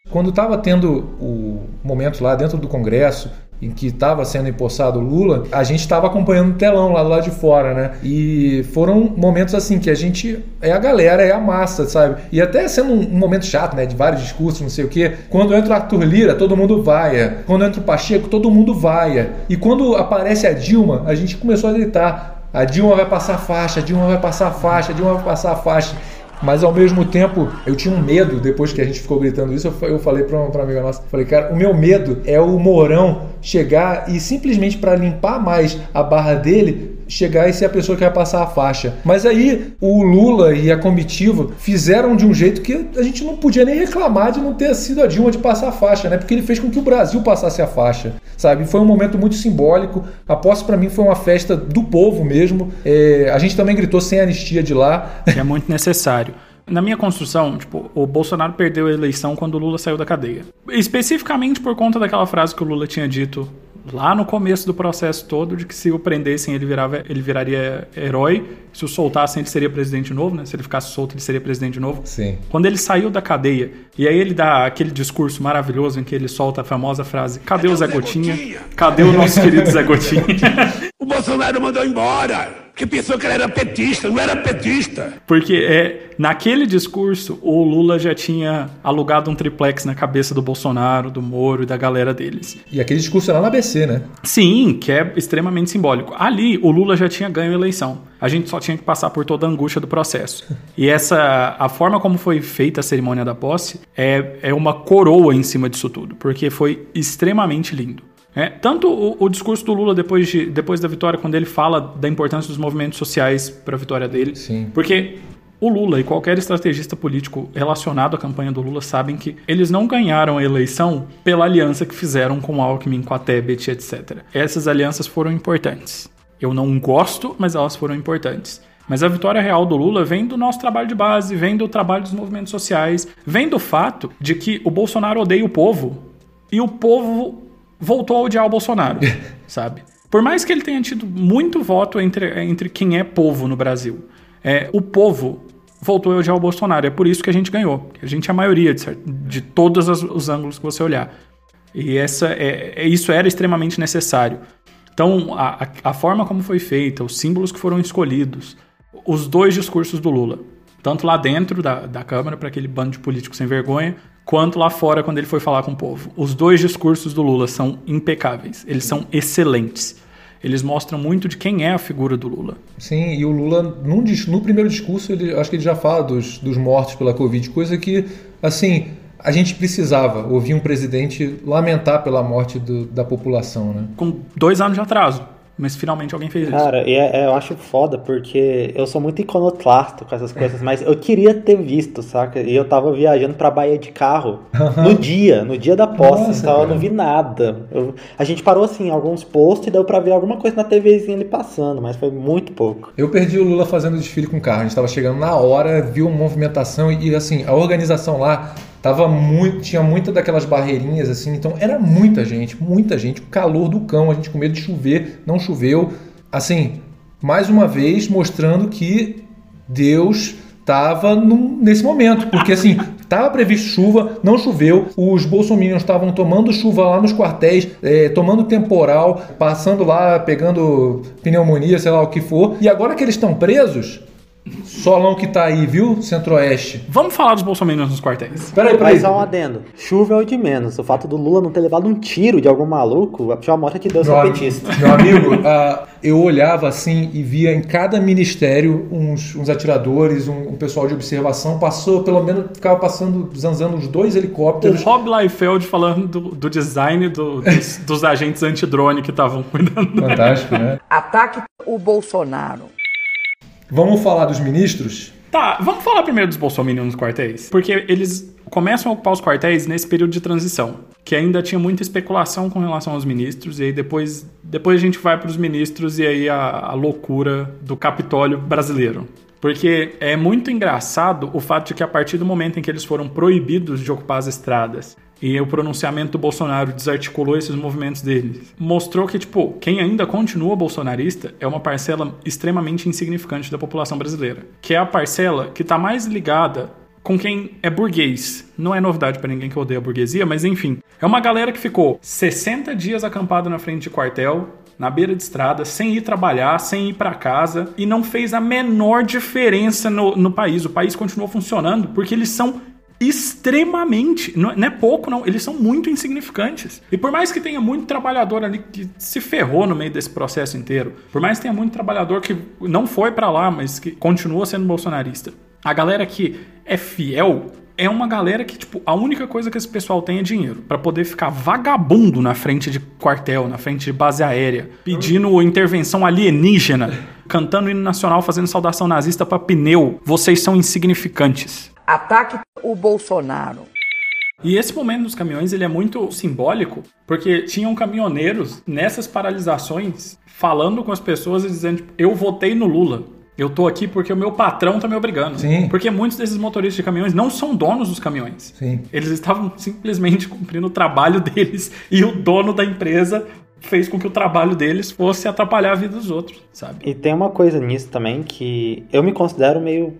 Quando estava tendo o momento lá dentro do Congresso, em que estava sendo empossado Lula, a gente estava acompanhando o telão lá do lado de fora, né? E foram momentos assim que a gente é a galera, é a massa, sabe? E até sendo um, um momento chato, né? De vários discursos, não sei o quê. Quando entra o Arthur Lira, todo mundo vaia. Quando entra o Pacheco, todo mundo vaia. E quando aparece a Dilma, a gente começou a gritar: a Dilma vai passar faixa, a Dilma vai passar faixa, a Dilma vai passar faixa. Mas ao mesmo tempo, eu tinha um medo, depois que a gente ficou gritando isso, eu falei para uma amiga nossa, falei, cara, o meu medo é o Mourão chegar e simplesmente para limpar mais a barra dele, chegar e ser a pessoa que vai passar a faixa. Mas aí o Lula e a comitiva fizeram de um jeito que a gente não podia nem reclamar de não ter sido a Dilma de passar a faixa, né? Porque ele fez com que o Brasil passasse a faixa, sabe? Foi um momento muito simbólico. A posse para mim foi uma festa do povo mesmo. É, a gente também gritou sem anistia de lá. É muito necessário. Na minha construção, tipo, o Bolsonaro perdeu a eleição quando o Lula saiu da cadeia. Especificamente por conta daquela frase que o Lula tinha dito lá no começo do processo todo de que se o prendessem ele, virava, ele viraria herói, se o soltassem ele seria presidente novo, né? Se ele ficasse solto ele seria presidente novo. Sim. Quando ele saiu da cadeia e aí ele dá aquele discurso maravilhoso em que ele solta a famosa frase: "Cadê, Cadê o Zé Gotinha? Gotinha? Cadê o nosso querido Zé Gotinha?" o Bolsonaro mandou embora. Que pensou que ele era petista, não era petista. Porque é, naquele discurso, o Lula já tinha alugado um triplex na cabeça do Bolsonaro, do Moro e da galera deles. E aquele discurso era lá na ABC, né? Sim, que é extremamente simbólico. Ali, o Lula já tinha ganho a eleição. A gente só tinha que passar por toda a angústia do processo. E essa, a forma como foi feita a cerimônia da posse é, é uma coroa em cima disso tudo, porque foi extremamente lindo. É, tanto o, o, discurso do Lula depois, de, depois da vitória, quando ele fala da importância dos movimentos sociais para a vitória dele. Sim. Porque o Lula e qualquer estrategista político relacionado à campanha do Lula sabem que eles não ganharam a eleição pela aliança que fizeram com o Alckmin, com a Tebet, etc. Essas alianças foram importantes. Eu não gosto, mas elas foram importantes. Mas a vitória real do Lula vem do nosso trabalho de base, vem do trabalho dos movimentos sociais, vem do fato de que o Bolsonaro odeia o povo e o povo voltou a odiar o Bolsonaro, sabe? Por mais que ele tenha tido muito voto entre, entre quem é povo no Brasil, é, o povo voltou a odiar o Bolsonaro. É por isso que a gente ganhou. A gente é a maioria de, de todos os ângulos que você olhar. E essa é, é, isso era extremamente necessário. Então, a, a forma como foi feita, os símbolos que foram escolhidos, os dois discursos do Lula, tanto lá dentro da, da Câmara, para aquele bando de políticos sem vergonha, quanto lá fora quando ele foi falar com o povo. Os dois discursos do Lula são impecáveis, eles são excelentes. Eles mostram muito de quem é a figura do Lula. Sim, e o Lula, num, no primeiro discurso, ele, acho que ele já fala dos, dos mortos pela Covid, coisa que, assim, a gente precisava ouvir um presidente lamentar pela morte do, da população, né? Com dois anos de atraso. Mas finalmente alguém fez Cara, isso. Cara, é, é, eu acho foda, porque eu sou muito iconoclasto com essas coisas, mas eu queria ter visto, saca? E eu tava viajando pra Bahia de carro no dia, no dia da posse, Nossa, então eu não vi nada. Eu, a gente parou assim, alguns posts e deu pra ver alguma coisa na TVzinha ali passando, mas foi muito pouco. Eu perdi o Lula fazendo desfile com carro, a gente tava chegando na hora, viu uma movimentação e, assim, a organização lá Tava muito, tinha muita daquelas barreirinhas assim, então era muita gente, muita gente, o calor do cão, a gente com medo de chover, não choveu. Assim, mais uma vez mostrando que Deus estava nesse momento, porque assim, estava previsto chuva, não choveu, os bolsominions estavam tomando chuva lá nos quartéis, é, tomando temporal, passando lá, pegando pneumonia, sei lá o que for, e agora que eles estão presos, Solão que tá aí, viu? Centro-Oeste. Vamos falar dos bolsominions nos quartéis. Peraí, peraí. Mas só um adendo. Chuva é o de menos. O fato do Lula não ter levado um tiro de algum maluco já mostra que Deus é petista. Meu amigo, uh, eu olhava assim e via em cada ministério uns, uns atiradores, um, um, pessoal de observação. Passou, pelo menos, ficava passando, zanzando uns dois helicópteros. O Rob Liefeld falando do, do design do, dos, dos agentes antidrone que estavam cuidando. Fantástico, né? Ataque o Bolsonaro. Vamos falar dos ministros? Tá, vamos falar primeiro dos bolsominions nos quartéis. Porque eles começam a ocupar os quartéis nesse período de transição, que ainda tinha muita especulação com relação aos ministros, e aí depois, depois a gente vai para os ministros e aí a, a loucura do Capitólio brasileiro. Porque é muito engraçado o fato de que a partir do momento em que eles foram proibidos de ocupar as estradas e o pronunciamento do Bolsonaro desarticulou esses movimentos deles. Mostrou que, tipo, quem ainda continua bolsonarista é uma parcela extremamente insignificante da população brasileira. Que é a parcela que está mais ligada com quem é burguês. Não é novidade para ninguém que odeia a burguesia, mas enfim. É uma galera que ficou 60 dias acampada na frente de quartel, na beira de estrada, sem ir trabalhar, sem ir para casa, e não fez a menor diferença no, no país. O país continuou funcionando porque eles são extremamente, não é pouco não, eles são muito insignificantes. E por mais que tenha muito trabalhador ali que se ferrou no meio desse processo inteiro, por mais que tenha muito trabalhador que não foi para lá, mas que continua sendo bolsonarista, a galera que é fiel é uma galera que, tipo, a única coisa que esse pessoal tem é dinheiro. para poder ficar vagabundo na frente de quartel, na frente de base aérea, pedindo intervenção alienígena, cantando hino nacional, fazendo saudação nazista para pneu. Vocês são insignificantes. Ataque o Bolsonaro. E esse momento dos caminhões ele é muito simbólico, porque tinham caminhoneiros nessas paralisações falando com as pessoas e dizendo: Eu votei no Lula. Eu tô aqui porque o meu patrão tá me obrigando. Sim. Porque muitos desses motoristas de caminhões não são donos dos caminhões. Sim. Eles estavam simplesmente cumprindo o trabalho deles e o dono da empresa fez com que o trabalho deles fosse atrapalhar a vida dos outros, sabe? E tem uma coisa nisso também que eu me considero meio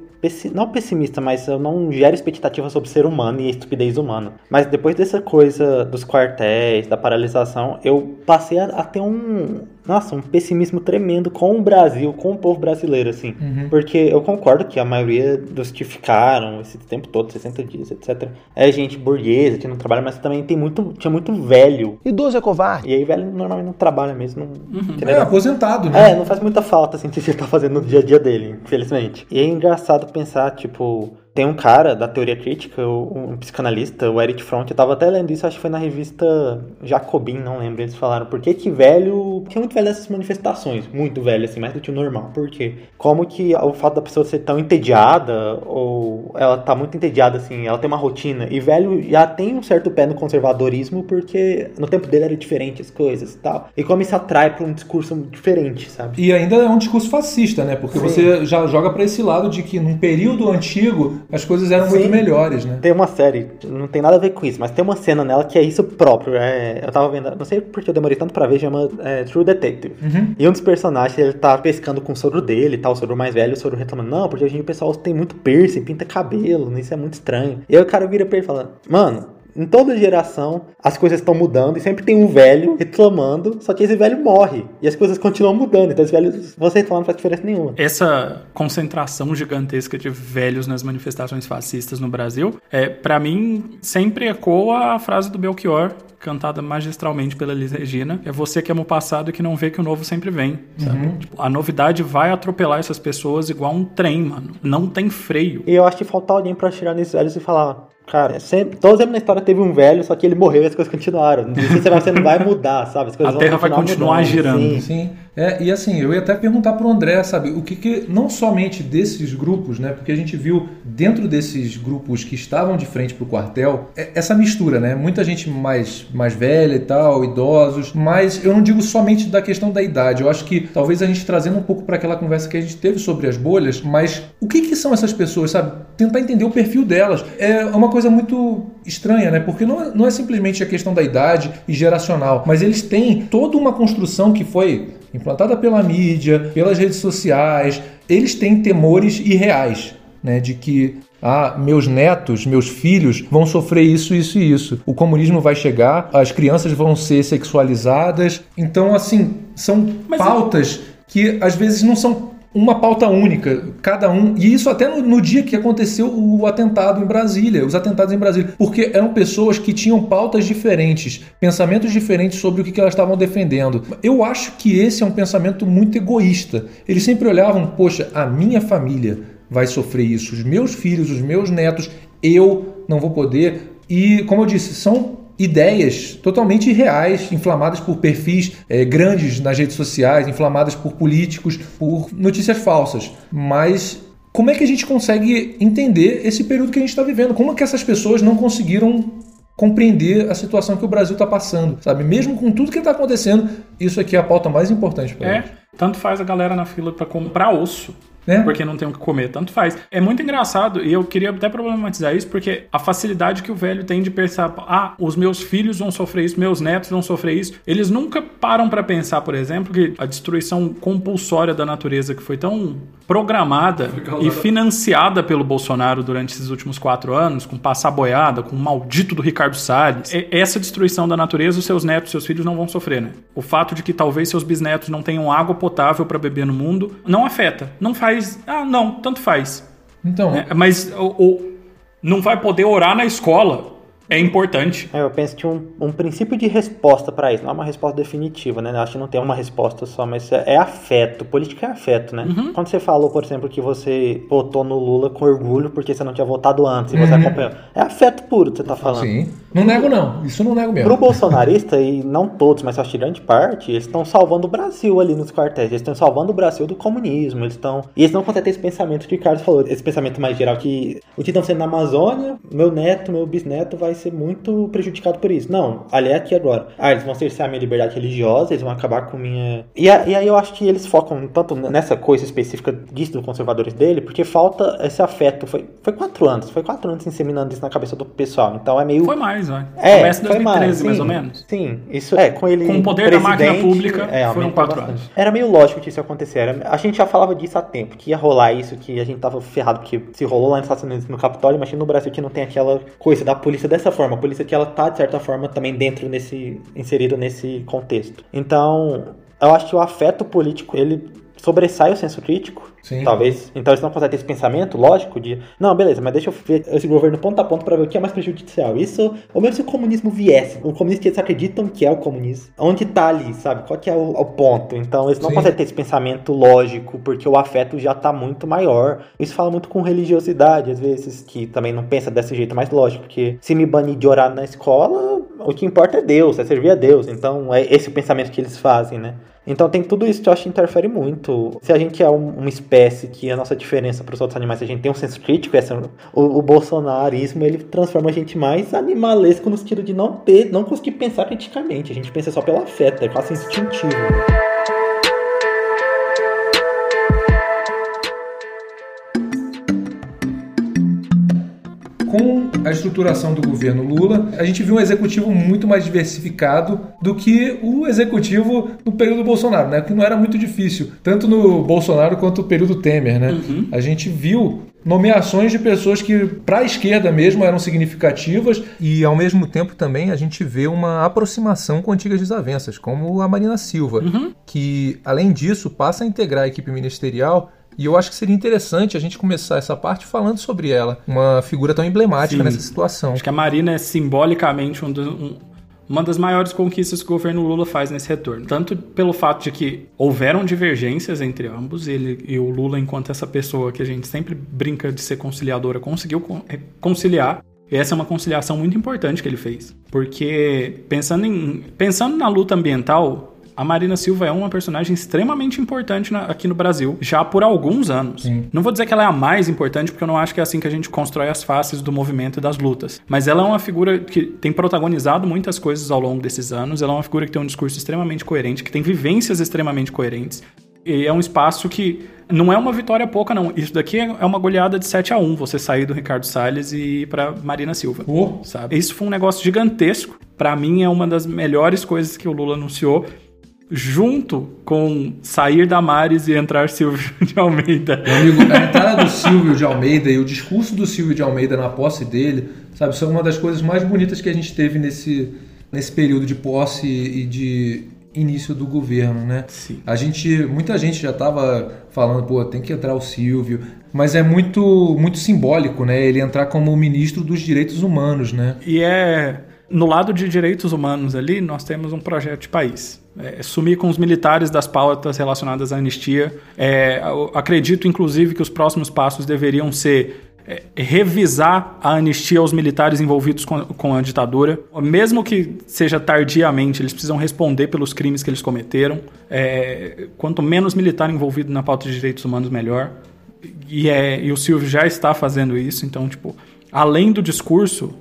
não pessimista, mas eu não gero expectativa sobre ser humano e estupidez humana. Mas depois dessa coisa dos quartéis, da paralisação, eu passei a, a ter um, nossa, um pessimismo tremendo com o Brasil, com o povo brasileiro, assim. Porque eu concordo que a maioria dos que ficaram esse tempo todo, 60 dias, etc., é gente burguesa, que não trabalha, mas também tem muito, tinha muito velho. Idoso é covarde. E aí, velho, normalmente não trabalha mesmo. Não, entendeu? É, aposentado, né? É, não faz muita falta, assim, o que ele tá fazendo no dia a dia dele, infelizmente. E é engraçado pensar, tipo, tem um cara da teoria crítica, um psicanalista, o Eric Fromm, eu tava até lendo isso, acho que foi na revista Jacobin, não lembro, eles falaram, por que que velho, tinha muito velho dessas manifestações, muito velho, assim, mais do que o normal, por quê? Como que o fato da pessoa ser tão entediada, ou ela tá muito entediada, assim, ela tem uma rotina, e velho já tem um certo pé no conservadorismo, porque no tempo dele era diferente as coisas e tal, e como isso atrai pra um discurso diferente, sabe? E ainda é um discurso fascista, né? Porque Sim. você já joga pra esse lado de que num período antigo as coisas eram muito Sim. melhores, né? Tem uma série, não tem nada a ver com isso, mas tem uma cena nela que é isso próprio. É, eu tava vendo, não sei porque eu demorei tanto pra ver, chama é, True Detective. E um dos personagens, ele tá pescando com o sogro dele, tá, o sogro mais velho, o sogro reclamando, não, porque hoje em dia o pessoal tem muito piercing, pinta cabelo, isso é muito estranho. E aí o cara vira pra ele e fala, mano, em toda geração as coisas estão mudando e sempre tem um velho reclamando, só que esse velho morre e as coisas continuam mudando. Então esse velho, você reclamar não faz diferença nenhuma. Essa concentração gigantesca de velhos nas manifestações fascistas no Brasil, é, para mim, sempre ecoa a frase do Belchior, cantada magistralmente pela Elis Regina, é você que ama o passado e que não vê que o novo sempre vem, sabe? Tipo, a novidade vai atropelar essas pessoas igual um trem, mano. Não tem freio. E eu acho que falta alguém pra tirar nesses velhos e falar. Cara, sempre, todos sempre na história teve um velho, só que ele morreu e as coisas continuaram. Isso você, vai- você não vai mudar, sabe? As coisas A vão Terra vai continuar mudando, girando. sim. Sim, é, e assim, eu ia até perguntar pro André, sabe, o que que, não somente desses grupos, né, porque a gente viu dentro desses grupos que estavam de frente pro quartel, é- essa mistura, né, muita gente mais, mais velha e tal, idosos, mas eu não digo somente da questão da idade, eu acho que talvez a gente trazendo um pouco para aquela conversa que a gente teve sobre as bolhas, mas o que que são essas pessoas, sabe, tentar entender o perfil delas, é uma coisa muito estranha, né, porque não é, não é simplesmente a questão da idade e geracional, mas eles têm toda uma construção que foi implantada pela mídia, pelas redes sociais, eles têm temores irreais, né, de que ah, meus netos, meus filhos vão sofrer isso, isso e isso. O comunismo vai chegar, as crianças vão ser sexualizadas. Então, assim, são Mas pautas que às vezes não são uma pauta única, cada um. E isso até no, no dia que aconteceu o atentado em Brasília, os atentados em Brasília. Porque eram pessoas que tinham pautas diferentes, pensamentos diferentes sobre o que, que elas estavam defendendo. Eu acho que esse é um pensamento muito egoísta. Eles sempre olhavam, poxa, a minha família vai sofrer isso, os meus filhos, os meus netos, eu não vou poder. E, como eu disse, são ideias totalmente irreais, inflamadas por perfis eh, grandes nas redes sociais, inflamadas por políticos, por notícias falsas. Mas como é que a gente consegue entender esse período que a gente está vivendo? Como é que essas pessoas não conseguiram compreender a situação que o Brasil está passando, sabe? Mesmo com tudo que está acontecendo, isso aqui é a pauta mais importante para É, eles. tanto faz a galera na fila pra comprar osso. É. Porque não tem o que comer, tanto faz. É muito engraçado e eu queria até problematizar isso porque a facilidade que o velho tem de pensar, ah, os meus filhos vão sofrer isso, meus netos vão sofrer isso. Eles nunca param pra pensar, por exemplo, que a destruição compulsória da natureza que foi tão programada e financiada pelo Bolsonaro durante esses últimos quatro anos, com passar boiada, com o maldito do Ricardo Salles, e- essa destruição da natureza, os seus netos, seus filhos não vão sofrer, né? O fato de que talvez seus bisnetos não tenham água potável pra beber no mundo não afeta, não faz, ah, não, tanto faz. Então, É, mas o, o- não vai poder orar na escola é importante. É, eu penso que um, um princípio de resposta pra isso, não é uma resposta definitiva, né? Eu acho que não tem uma resposta só, mas é, é afeto. Política é afeto, né? Quando você falou, por exemplo, que você votou no Lula com orgulho porque você não tinha votado antes e você acompanhou. É afeto puro que você tá falando. sim. Não nego não, isso não nego mesmo. Pro bolsonarista, e não todos, mas acho que grande parte, eles estão salvando o Brasil ali nos quartéis. Eles estão salvando o Brasil do comunismo. Eles estão. E eles não conseguem ter esse pensamento que o Carlos falou, esse pensamento mais geral, que o que estão sendo na Amazônia, meu neto, meu bisneto vai ser muito prejudicado por isso. Não, ali é aqui agora. Ah, eles vão cercear minha liberdade religiosa, eles vão acabar com minha. E, a- e aí eu acho que eles focam tanto nessa coisa específica disso dos conservadores dele, porque falta esse afeto. Foi, foi quatro anos, foi quatro anos inseminando isso na cabeça do pessoal. Então é meio. Foi mais, vai. É, Começa em foi 2013, mais, sim, ou menos. Sim, isso é, com ele. Com o poder da máquina pública, é, foram quatro bastante. anos. Era meio lógico que isso acontecer. Era- a gente já falava disso há tempo, que ia rolar isso, que a gente tava ferrado, porque se rolou lá nos Estados Unidos no Capitólio, imagina no Brasil que não tem aquela coisa da polícia dessa forma. A polícia que ela tá, de certa forma, também dentro nesse. inserido nesse contexto. Então. Eu acho que o afeto político, ele sobressai o senso crítico. Sim. Talvez. Então eles não conseguem ter esse pensamento lógico de, não, beleza, mas deixa eu ver esse governo ponto a ponto para ver o que é mais prejudicial. Isso, ou mesmo se o comunismo viesse, o comunista que eles acreditam que é o comunismo, onde tá ali, sabe? Qual que é o, o ponto? Então eles não Sim. conseguem ter esse pensamento lógico, porque o afeto já tá muito maior. Isso fala muito com religiosidade, às vezes, que também não pensa desse jeito mais lógico, porque se me banir de orar na escola, o que importa é Deus, é servir a Deus. Então é esse o pensamento que eles fazem, né? Então tem tudo isso que eu acho que interfere muito. Se a gente é um- uma espécie que a nossa diferença para os outros animais, se a gente tem um senso crítico, essa, o, o bolsonarismo ele transforma a gente mais animalesco no sentido de não ter, não conseguir pensar criticamente. A gente pensa só pelo afeto, é quase instintivo. Com a estruturação do governo Lula, a gente viu um executivo muito mais diversificado do que o executivo no período Bolsonaro, né? Que não era muito difícil, tanto no Bolsonaro quanto no período Temer, né? A gente viu nomeações de pessoas que para a esquerda mesmo eram significativas e ao mesmo tempo também a gente vê uma aproximação com antigas desavenças, como a Marina Silva, que além disso passa a integrar a equipe ministerial e eu acho que seria interessante a gente começar essa parte falando sobre ela, uma figura tão emblemática Sim. nessa situação. Acho que a Marina é simbolicamente um dos- um- uma das maiores conquistas que o governo Lula faz nesse retorno. Tanto pelo fato de que houveram divergências entre ambos, ele e o Lula, enquanto essa pessoa que a gente sempre brinca de ser conciliadora, conseguiu con- é, conciliar. E essa é uma conciliação muito importante que ele fez. Porque, pensando, em, pensando na luta ambiental, a Marina Silva é uma personagem extremamente importante na- aqui no Brasil, já por alguns anos. Sim. Não vou dizer que ela é a mais importante, porque eu não acho que é assim que a gente constrói as faces do movimento e das lutas. Mas ela é uma figura que tem protagonizado muitas coisas ao longo desses anos. Ela é uma figura que tem um discurso extremamente coerente, que tem vivências extremamente coerentes. E é um espaço que não é uma vitória pouca, não. Isso daqui é uma goleada de 7 a 1 você sair do Ricardo Salles e ir pra Marina Silva. Oh. Sabe? Isso foi um negócio gigantesco. Pra mim, é uma das melhores coisas que o Lula anunciou junto com sair da Mares e entrar Silvio de Almeida. Meu amigo, a entrada do Silvio de Almeida e o discurso do Silvio de Almeida na posse dele, sabe, são uma das coisas mais bonitas que a gente teve nesse, nesse período de posse e de início do governo, né? Sim. A gente, muita gente já estava falando, pô, tem que entrar o Silvio, mas é muito, muito simbólico, né? Ele entrar como ministro dos direitos humanos, né? E é. No lado de direitos humanos ali, nós temos um projeto de país. É, sumir com os militares das pautas relacionadas à anistia. É, acredito, inclusive, que os próximos passos deveriam ser é, revisar a anistia aos militares envolvidos com, com a ditadura. Mesmo que seja tardiamente, eles precisam responder pelos crimes que eles cometeram. É, quanto menos militar envolvido na pauta de direitos humanos, melhor. E, é, e o Silvio já está fazendo isso, então, tipo, além do discurso,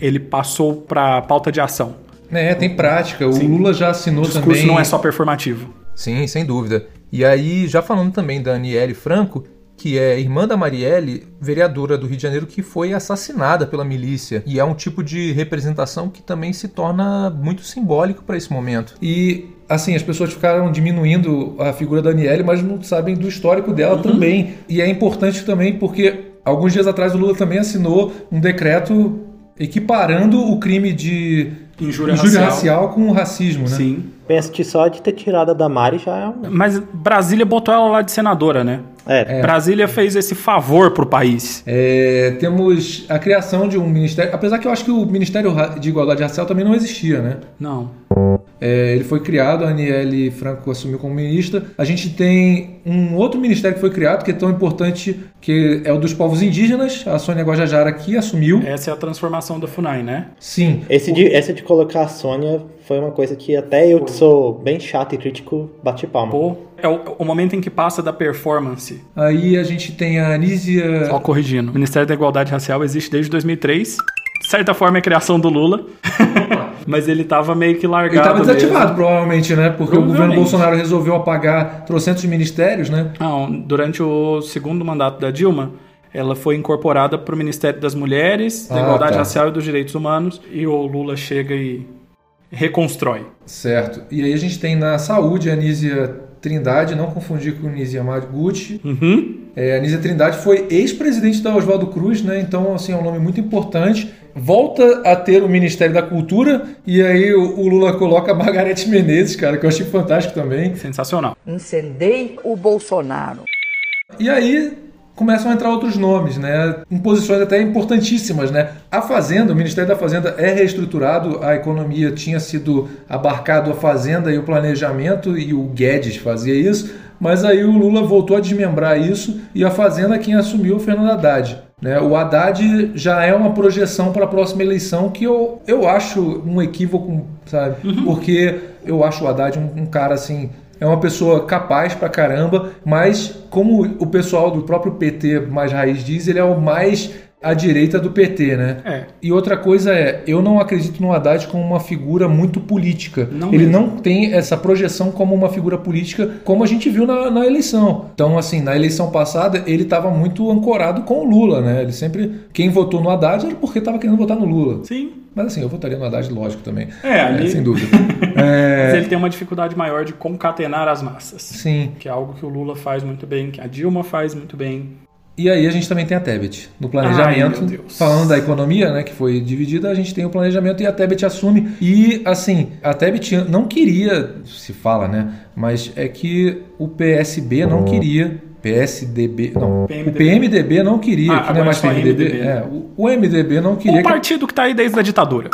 ele passou para a pauta de ação. É, tem prática. O Lula já assinou O discurso também. não é só performativo. Sim, sem dúvida. E aí, já falando também da Aniele Franco, que é irmã da Marielle, vereadora do Rio de Janeiro, que foi assassinada pela milícia. E é um tipo de representação que também se torna muito simbólico para esse momento. E, assim, as pessoas ficaram diminuindo a figura da Aniele, mas não sabem do histórico dela também. E é importante também porque, alguns dias atrás, o Lula também assinou um decreto equiparando o crime de Injúria racial. racial. com o racismo, né? Sim. Penso que só de ter tirado a Damari já é um. Mas Brasília botou ela lá de senadora, né? É, Brasília fez esse favor pro país. É, temos a criação de um ministério, apesar que eu acho que o Ministério de Igualdade Racial também não existia, né? Não. É, ele foi criado, a Aniele Franco assumiu como ministra. A gente tem um outro ministério que foi criado, que é tão importante, que é o dos povos indígenas. A Sônia Guajajara aqui assumiu. Essa é a transformação da FUNAI, né? Sim. Esse de, essa de colocar a Sônia foi uma coisa que até eu que sou bem chato e crítico bati palma. Pô, é o, o momento em que passa da performance. Aí a gente tem a Anísia. Só corrigindo. O Ministério da Igualdade Racial existe desde 2003. De certa forma é a criação do Lula. Mas ele tava meio que largado. Ele estava mesmo. desativado, provavelmente, né? Porque o governo. Bolsonaro resolveu apagar trocentos ministérios, né? Não, durante o segundo mandato da Dilma, ela foi incorporada para o Ministério das Mulheres, da Ah, Igualdade tá. Racial e dos Direitos Humanos, e o Lula chega e reconstrói. Certo. E aí a gente tem na saúde a Anísia Trindade, não confundir com Anísia Yamaguchi. Uhum. É, a Anísia Trindade foi ex-presidente da Oswaldo Cruz, né? Então, assim, é um nome muito importante. volta a ter o Ministério da Cultura e aí o, o Lula coloca a Margarete Menezes, cara, que eu achei fantástico também. Sensacional. Incendei o Bolsonaro. E aí começam a entrar outros nomes, né? Em posições até importantíssimas, né? A Fazenda, o Ministério da Fazenda é reestruturado, a economia tinha sido abarcado a Fazenda e o planejamento e o Guedes fazia isso, mas aí o Lula voltou a desmembrar isso e a Fazenda quem assumiu o Fernando Haddad. Né? O Haddad já é uma projeção para a próxima eleição que eu, eu acho um equívoco, sabe? Porque eu acho o Haddad um, um cara assim é uma pessoa capaz pra caramba, mas como o pessoal do próprio PT mais raiz diz, ele é o mais à direita do PT, né? É. E outra coisa é, eu não acredito no Haddad como uma figura muito política. Não ele mesmo. não tem essa projeção como uma figura política, como a gente viu na, na eleição. Então, assim, na eleição passada, ele estava muito ancorado com o Lula, né? Ele sempre. Quem votou no Haddad era porque estava querendo votar no Lula. Sim. Mas assim, eu votaria no Haddad, lógico, também. É, ali- sem dúvida. É, Mas ele tem uma dificuldade maior de concatenar as massas. sim. Que é algo que o Lula faz muito bem, que a Dilma faz muito bem. E aí a gente também tem a Tebet. No planejamento, Ai, falando da economia, né, que foi dividida, a gente tem o planejamento e a Tebet assume. E assim, a Tebet não queria, se fala, né, mas é que o PSB não queria PSDB, não, PMDB. o PMDB não queria, Ah, que não é mais PMDB, MDB, é, o, o MDB não queria O partido que tá aí desde a ditadura.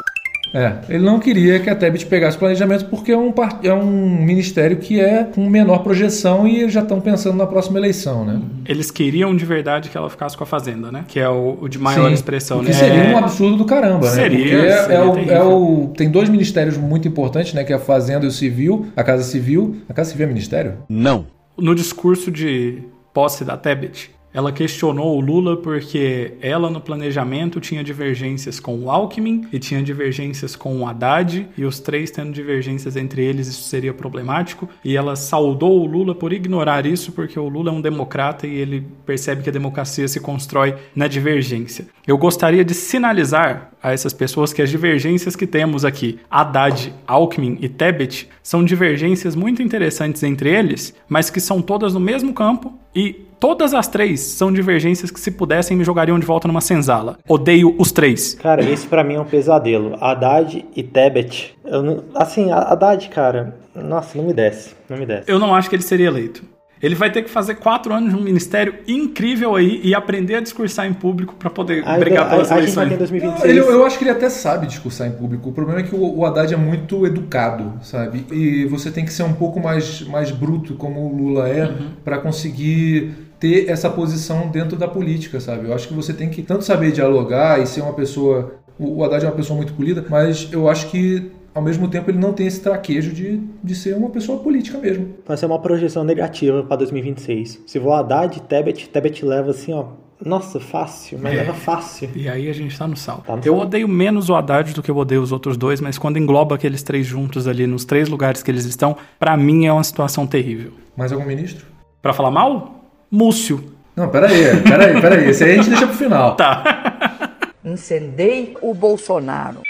É, ele não queria que a Tebet pegasse o planejamento porque é um, é um ministério que é com menor projeção e eles já estão pensando na próxima eleição, né? Eles queriam de verdade que ela ficasse com a Fazenda, né? Que é o, o de maior Sim, expressão, o né? que seria É. um absurdo do caramba, né? Seria, Porque é, seria é o, terrível. é o- tem dois ministérios muito importantes, né? Que é a Fazenda e o Civil, a Casa Civil. A Casa Civil é ministério? No discurso de posse da Tebet, ela questionou o Lula porque ela no planejamento tinha divergências com o Alckmin e tinha divergências com o Haddad e os três tendo divergências entre eles isso seria problemático e ela saudou o Lula por ignorar isso porque o Lula é um democrata e ele percebe que a democracia se constrói na divergência. Eu gostaria de sinalizar a essas pessoas que as divergências que temos aqui, Haddad, Alckmin e Tebet, são divergências muito interessantes entre eles, mas que são todas no mesmo campo e todas as três são divergências que se pudessem me jogariam de volta numa senzala. Odeio os três. Cara, esse pra mim é um pesadelo. Haddad e Tebet. Não- assim, a- Haddad, cara, nossa, não me desce. Não me desce. Eu não acho que ele seria eleito. Ele vai ter que fazer quatro anos de um ministério incrível aí e aprender a discursar em público para poder brigar a, pelas a gente vai ter eleições. 2026. Ele- eu acho que ele até sabe discursar em público. O problema é que o, o Haddad é muito educado, sabe? E você tem que ser um pouco mais, mais bruto, como o Lula é, pra conseguir ter essa posição dentro da política, sabe? Eu acho que você tem que tanto saber dialogar e ser uma pessoa. O, o Haddad é uma pessoa muito polida, mas eu acho que. Ao mesmo tempo, ele não tem esse traquejo de, de ser uma pessoa política mesmo. Vai ser uma projeção negativa pra 2026. Se for Haddad, Tebet, Tebet leva assim, ó. Nossa, fácil, mas É. leva fácil. E aí a gente tá no sal. Tá no eu odeio menos o Haddad do que eu odeio os outros dois, mas quando engloba aqueles três juntos ali nos três lugares que eles estão, pra mim é uma situação terrível. Mais algum ministro? Pra falar mal? Múcio. Não, peraí, peraí, peraí. Esse aí a gente deixa pro final. Tá. Incendei o Bolsonaro.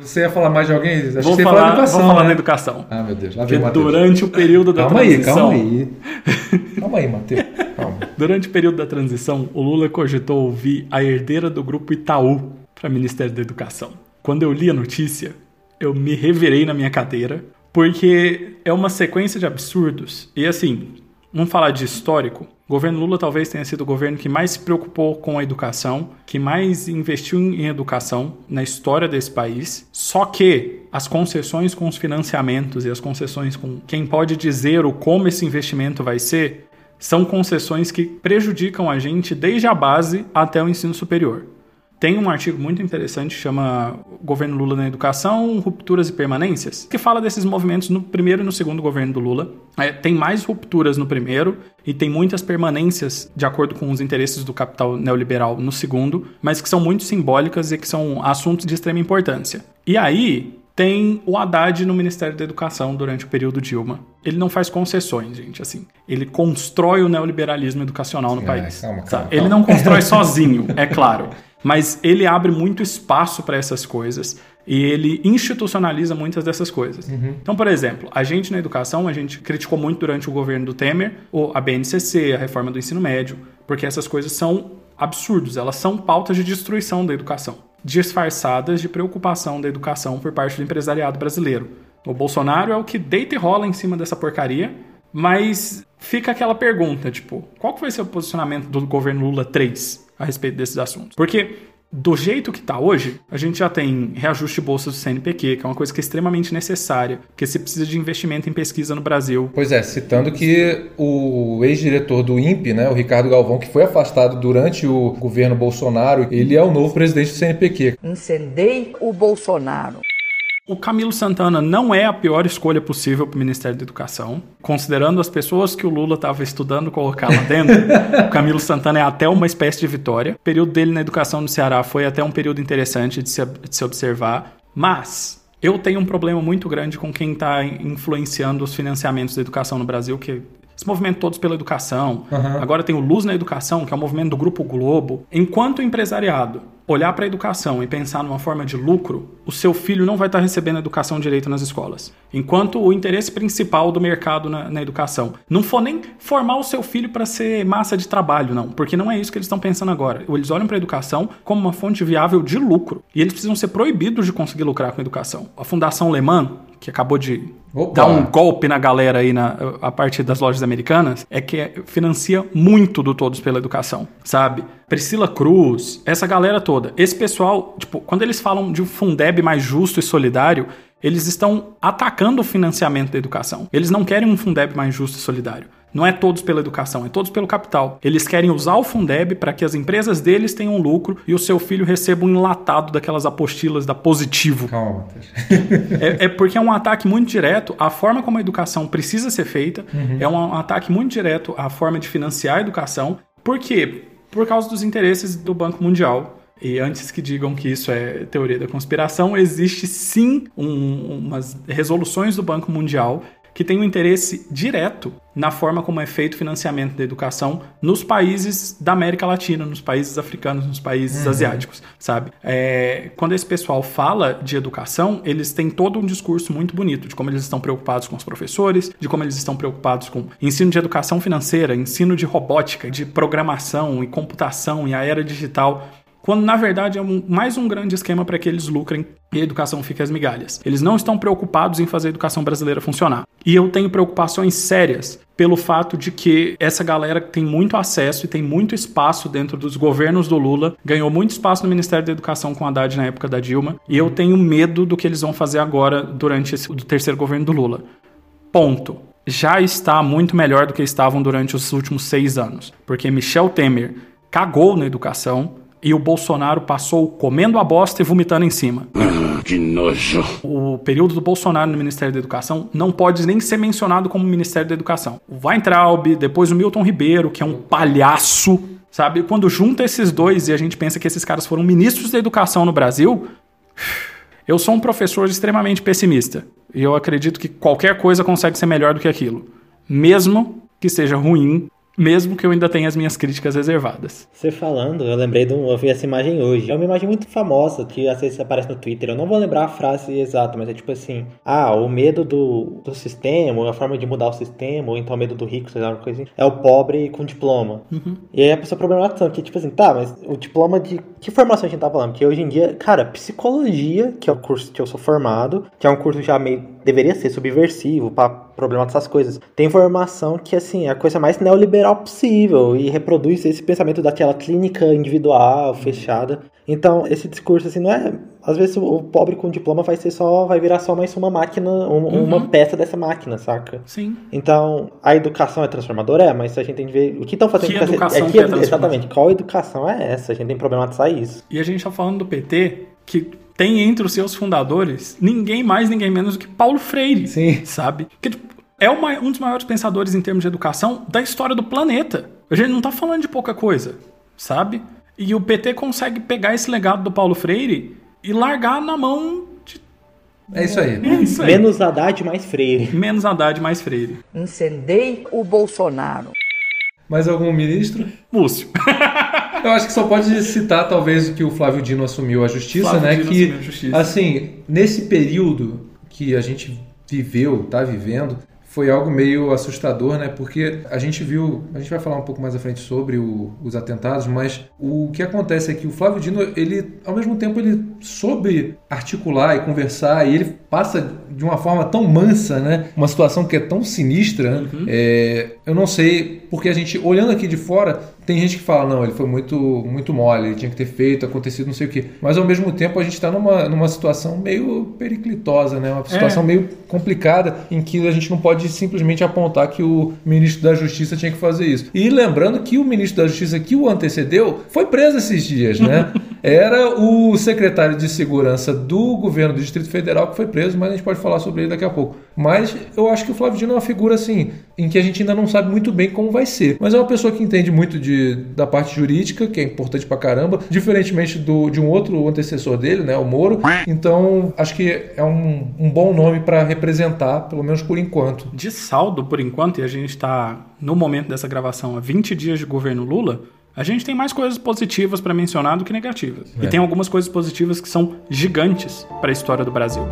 Você ia falar mais de alguém? Acho Vou que você ia falar, falar educação. vou falar né? na educação. Ah, meu Deus. Lá vem o durante o período da Calma aí, transição. calma aí. Calma aí, Matheus. Calma. Durante o período da transição, o Lula cogitou ouvir a herdeira do grupo Itaú para Ministério da Educação. Quando eu li a notícia, eu me revirei na minha cadeira, porque é uma sequência de absurdos. E assim, vamos falar de histórico. O governo Lula talvez tenha sido o governo que mais se preocupou com a educação, que mais investiu em educação na história desse país. Só que as concessões com os financiamentos e as concessões com quem pode dizer o como esse investimento vai ser são concessões que prejudicam a gente desde a base até o ensino superior. Tem um artigo muito interessante que chama Governo Lula na Educação, Rupturas e Permanências, que fala desses movimentos no primeiro e no segundo governo do Lula. É, tem mais rupturas no primeiro e tem muitas permanências de acordo com os interesses do capital neoliberal no segundo, mas que são muito simbólicas e que são assuntos de extrema importância. E aí, tem o Haddad no Ministério da Educação durante o período Dilma. Ele não faz concessões, gente, assim. Ele constrói o neoliberalismo educacional no Ah, país. calma, calma, calma. Ele não constrói sozinho, é claro. Mas ele abre muito espaço para essas coisas e ele institucionaliza muitas dessas coisas. Então, por exemplo, a gente na educação, a gente criticou muito durante o governo do Temer a BNCC, a reforma do ensino médio, porque essas coisas são absurdos, elas são pautas de destruição da educação. disfarçadas de preocupação da educação por parte do empresariado brasileiro. O Bolsonaro é o que deita e rola em cima dessa porcaria, mas fica aquela pergunta, tipo, qual que vai ser o posicionamento do governo Lula 3 a respeito desses assuntos? Porque do jeito que está hoje, a gente já tem reajuste de bolsas do CNPq, que é uma coisa que é extremamente necessária, porque você precisa de investimento em pesquisa no Brasil. Pois é, citando que o ex-diretor do INPE, né, o Ricardo Galvão, que foi afastado durante o governo Bolsonaro, ele é o novo presidente do CNPq. Incendei o Bolsonaro. O Camilo Santana não é a pior escolha possível para o Ministério da Educação. Considerando as pessoas que o Lula estava estudando colocar lá dentro, o Camilo Santana é até uma espécie de vitória. O período dele na educação no Ceará foi até um período interessante de se, de se observar. Mas eu tenho um problema muito grande com quem está influenciando os financiamentos da educação no Brasil, que esse movimento Todos pela Educação. Uhum. Agora tem o Luz na Educação, que é o movimento do Grupo Globo. Enquanto o empresariado olhar para a educação e pensar numa forma de lucro, o seu filho não vai estar recebendo educação direito nas escolas. Enquanto o interesse principal do mercado na, na educação não for nem formar o seu filho para ser massa de trabalho, não, porque não é isso que eles estão pensando agora. Eles olham para a educação como uma fonte viável de lucro e eles precisam ser proibidos de conseguir lucrar com a educação. A Fundação Lehman, que acabou de Opa. dar um golpe na galera aí na, a partir das lojas americanas, é que financia muito do Todos pela Educação, sabe? Priscila Cruz, essa galera toda. Esse pessoal, tipo, quando eles falam de um Fundeb mais justo e solidário, eles estão atacando o financiamento da educação. Eles não querem um Fundeb mais justo e solidário. Não é todos pela educação, é todos pelo capital. Eles querem usar o Fundeb para que as empresas deles tenham lucro e o seu filho receba um enlatado daquelas apostilas da Positivo. Calma. É, é porque é um ataque muito direto à forma como a educação precisa ser feita, é um ataque muito direto à forma de financiar a educação. Por quê? Por causa dos interesses do Banco Mundial. E antes que digam que isso é teoria da conspiração, existe sim um- umas resoluções do Banco Mundial que têm um interesse direto na forma como é feito o financiamento da educação nos países da América Latina, nos países africanos, nos países asiáticos, sabe? É, quando esse pessoal fala de educação, eles têm todo um discurso muito bonito de como eles estão preocupados com os professores, de como eles estão preocupados com ensino de educação financeira, ensino de robótica, de programação e computação e a era digital quando na verdade é um- mais um grande esquema para que eles lucrem e a educação fique às migalhas. Eles não estão preocupados em fazer a educação brasileira funcionar. E eu tenho preocupações sérias pelo fato de que essa galera tem muito acesso e tem muito espaço dentro dos governos do Lula, ganhou muito espaço no Ministério da Educação com a Haddad na época da Dilma, e eu tenho medo do que eles vão fazer agora durante esse, o terceiro governo do Lula. Ponto. Já está muito melhor do que estavam durante os últimos seis anos. Porque Michel Temer cagou na educação e o Bolsonaro passou comendo a bosta e vomitando em cima. Que nojo. O período do Bolsonaro no Ministério da Educação não pode nem ser mencionado como Ministério da Educação. O Weintraub, depois o Milton Ribeiro, que é um palhaço, sabe? Quando junta esses dois e a gente pensa que esses caras foram ministros da educação no Brasil, eu sou um professor extremamente pessimista. E eu acredito que qualquer coisa consegue ser melhor do que aquilo. Mesmo que seja ruim, mesmo que eu ainda tenha as minhas críticas reservadas. Você falando, eu lembrei de um, eu vi essa imagem hoje. É uma imagem muito famosa que às vezes aparece no Twitter. Eu não vou lembrar a frase exata, mas é tipo assim: ah, o medo do, do sistema, a forma de mudar o sistema, ou então o medo do rico, sei lá, uma coisa assim, é o pobre com diploma. E aí a pessoa problematiza, que tipo assim, tá, mas o diploma de que formação a gente tá falando? Porque hoje em dia, cara, psicologia, que é o curso que eu sou formado, que é um curso já meio deveria ser subversivo pra problematizar essas coisas. Tem informação que assim, é a coisa mais neoliberal possível e reproduz esse pensamento daquela clínica individual, fechada. Então, esse discurso assim não é às vezes o- pobre com diploma vai ser só vai virar só mais uma máquina, um- uma peça dessa máquina, saca? Sim. Então, a educação é transformadora? É, mas a gente tem que ver o que estão fazendo Que com essa- educação é que é? Exatamente, qual educação é essa? A gente tem que problematizar isso. E a gente tá falando do PT, que tem entre os seus fundadores ninguém mais, ninguém menos do que Paulo Freire. Sim. Sabe? Que tipo, é o mai- um dos maiores pensadores em termos de educação da história do planeta. A gente não tá falando de pouca coisa, sabe? E o PT consegue pegar esse legado do Paulo Freire e largar na mão de. É isso aí. É isso aí. Menos Haddad, mais Freire. Menos Haddad, mais Freire. Incendei o Bolsonaro. Mais algum ministro? Múcio. Eu acho que só pode citar, talvez, que o Flávio Dino assumiu a justiça, Flávio né? Dino que, a justiça. assim, nesse período que a gente viveu, tá vivendo, foi algo meio assustador, né? Porque a gente viu, a gente vai falar um pouco mais à frente sobre o, os atentados, mas o que acontece é que o Flávio Dino, ele, ao mesmo tempo, ele soube articular e conversar e ele passa de uma forma tão mansa, né? Uma situação que é tão sinistra. Né? É, eu não sei, porque a gente, olhando aqui de fora, tem gente que fala, não, ele foi muito, muito mole, ele tinha que ter feito, acontecido não sei o quê. Mas ao mesmo tempo a gente está numa, numa situação meio periclitosa, né? Uma situação É. meio complicada em que a gente não pode simplesmente apontar que o ministro da Justiça tinha que fazer isso. E lembrando que o ministro da Justiça que o antecedeu foi preso esses dias, né? Era o secretário de Segurança do governo do Distrito Federal que foi preso, mas a gente pode falar sobre ele daqui a pouco. Mas eu acho que o Flávio Dino é uma figura assim, em que a gente ainda não sabe muito bem como vai ser. Mas é uma pessoa que entende muito de, da parte jurídica, que é importante pra caramba, diferentemente do, de um outro antecessor dele, né, o Moro. Então, acho que é um, um bom nome para representar, pelo menos por enquanto. De saldo, por enquanto, e a gente está no momento dessa gravação a 20 dias de governo Lula, a gente tem mais coisas positivas para mencionar do que negativas. E É. tem algumas coisas positivas que são gigantes para a história do Brasil.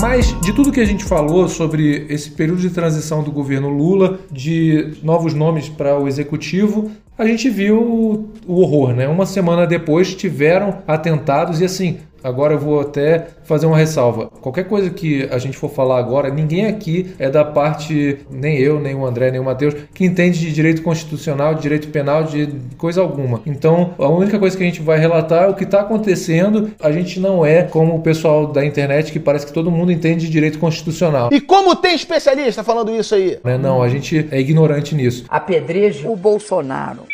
Mas de tudo que a gente falou sobre esse período de transição do governo Lula, de novos nomes para o executivo, a gente viu o horror, né? Uma semana depois tiveram atentados e assim, agora eu vou até fazer uma ressalva. Qualquer coisa que a gente for falar agora, ninguém aqui é da parte, nem eu, nem o André, nem o Matheus, que entende de direito constitucional, de direito penal, de coisa alguma. Então, a única coisa que a gente vai relatar é o que está acontecendo. A gente não é como o pessoal da internet que parece que todo mundo entende de direito constitucional. E como tem especialista falando isso aí? né? Não, a gente é ignorante nisso. Apedreje o Bolsonaro.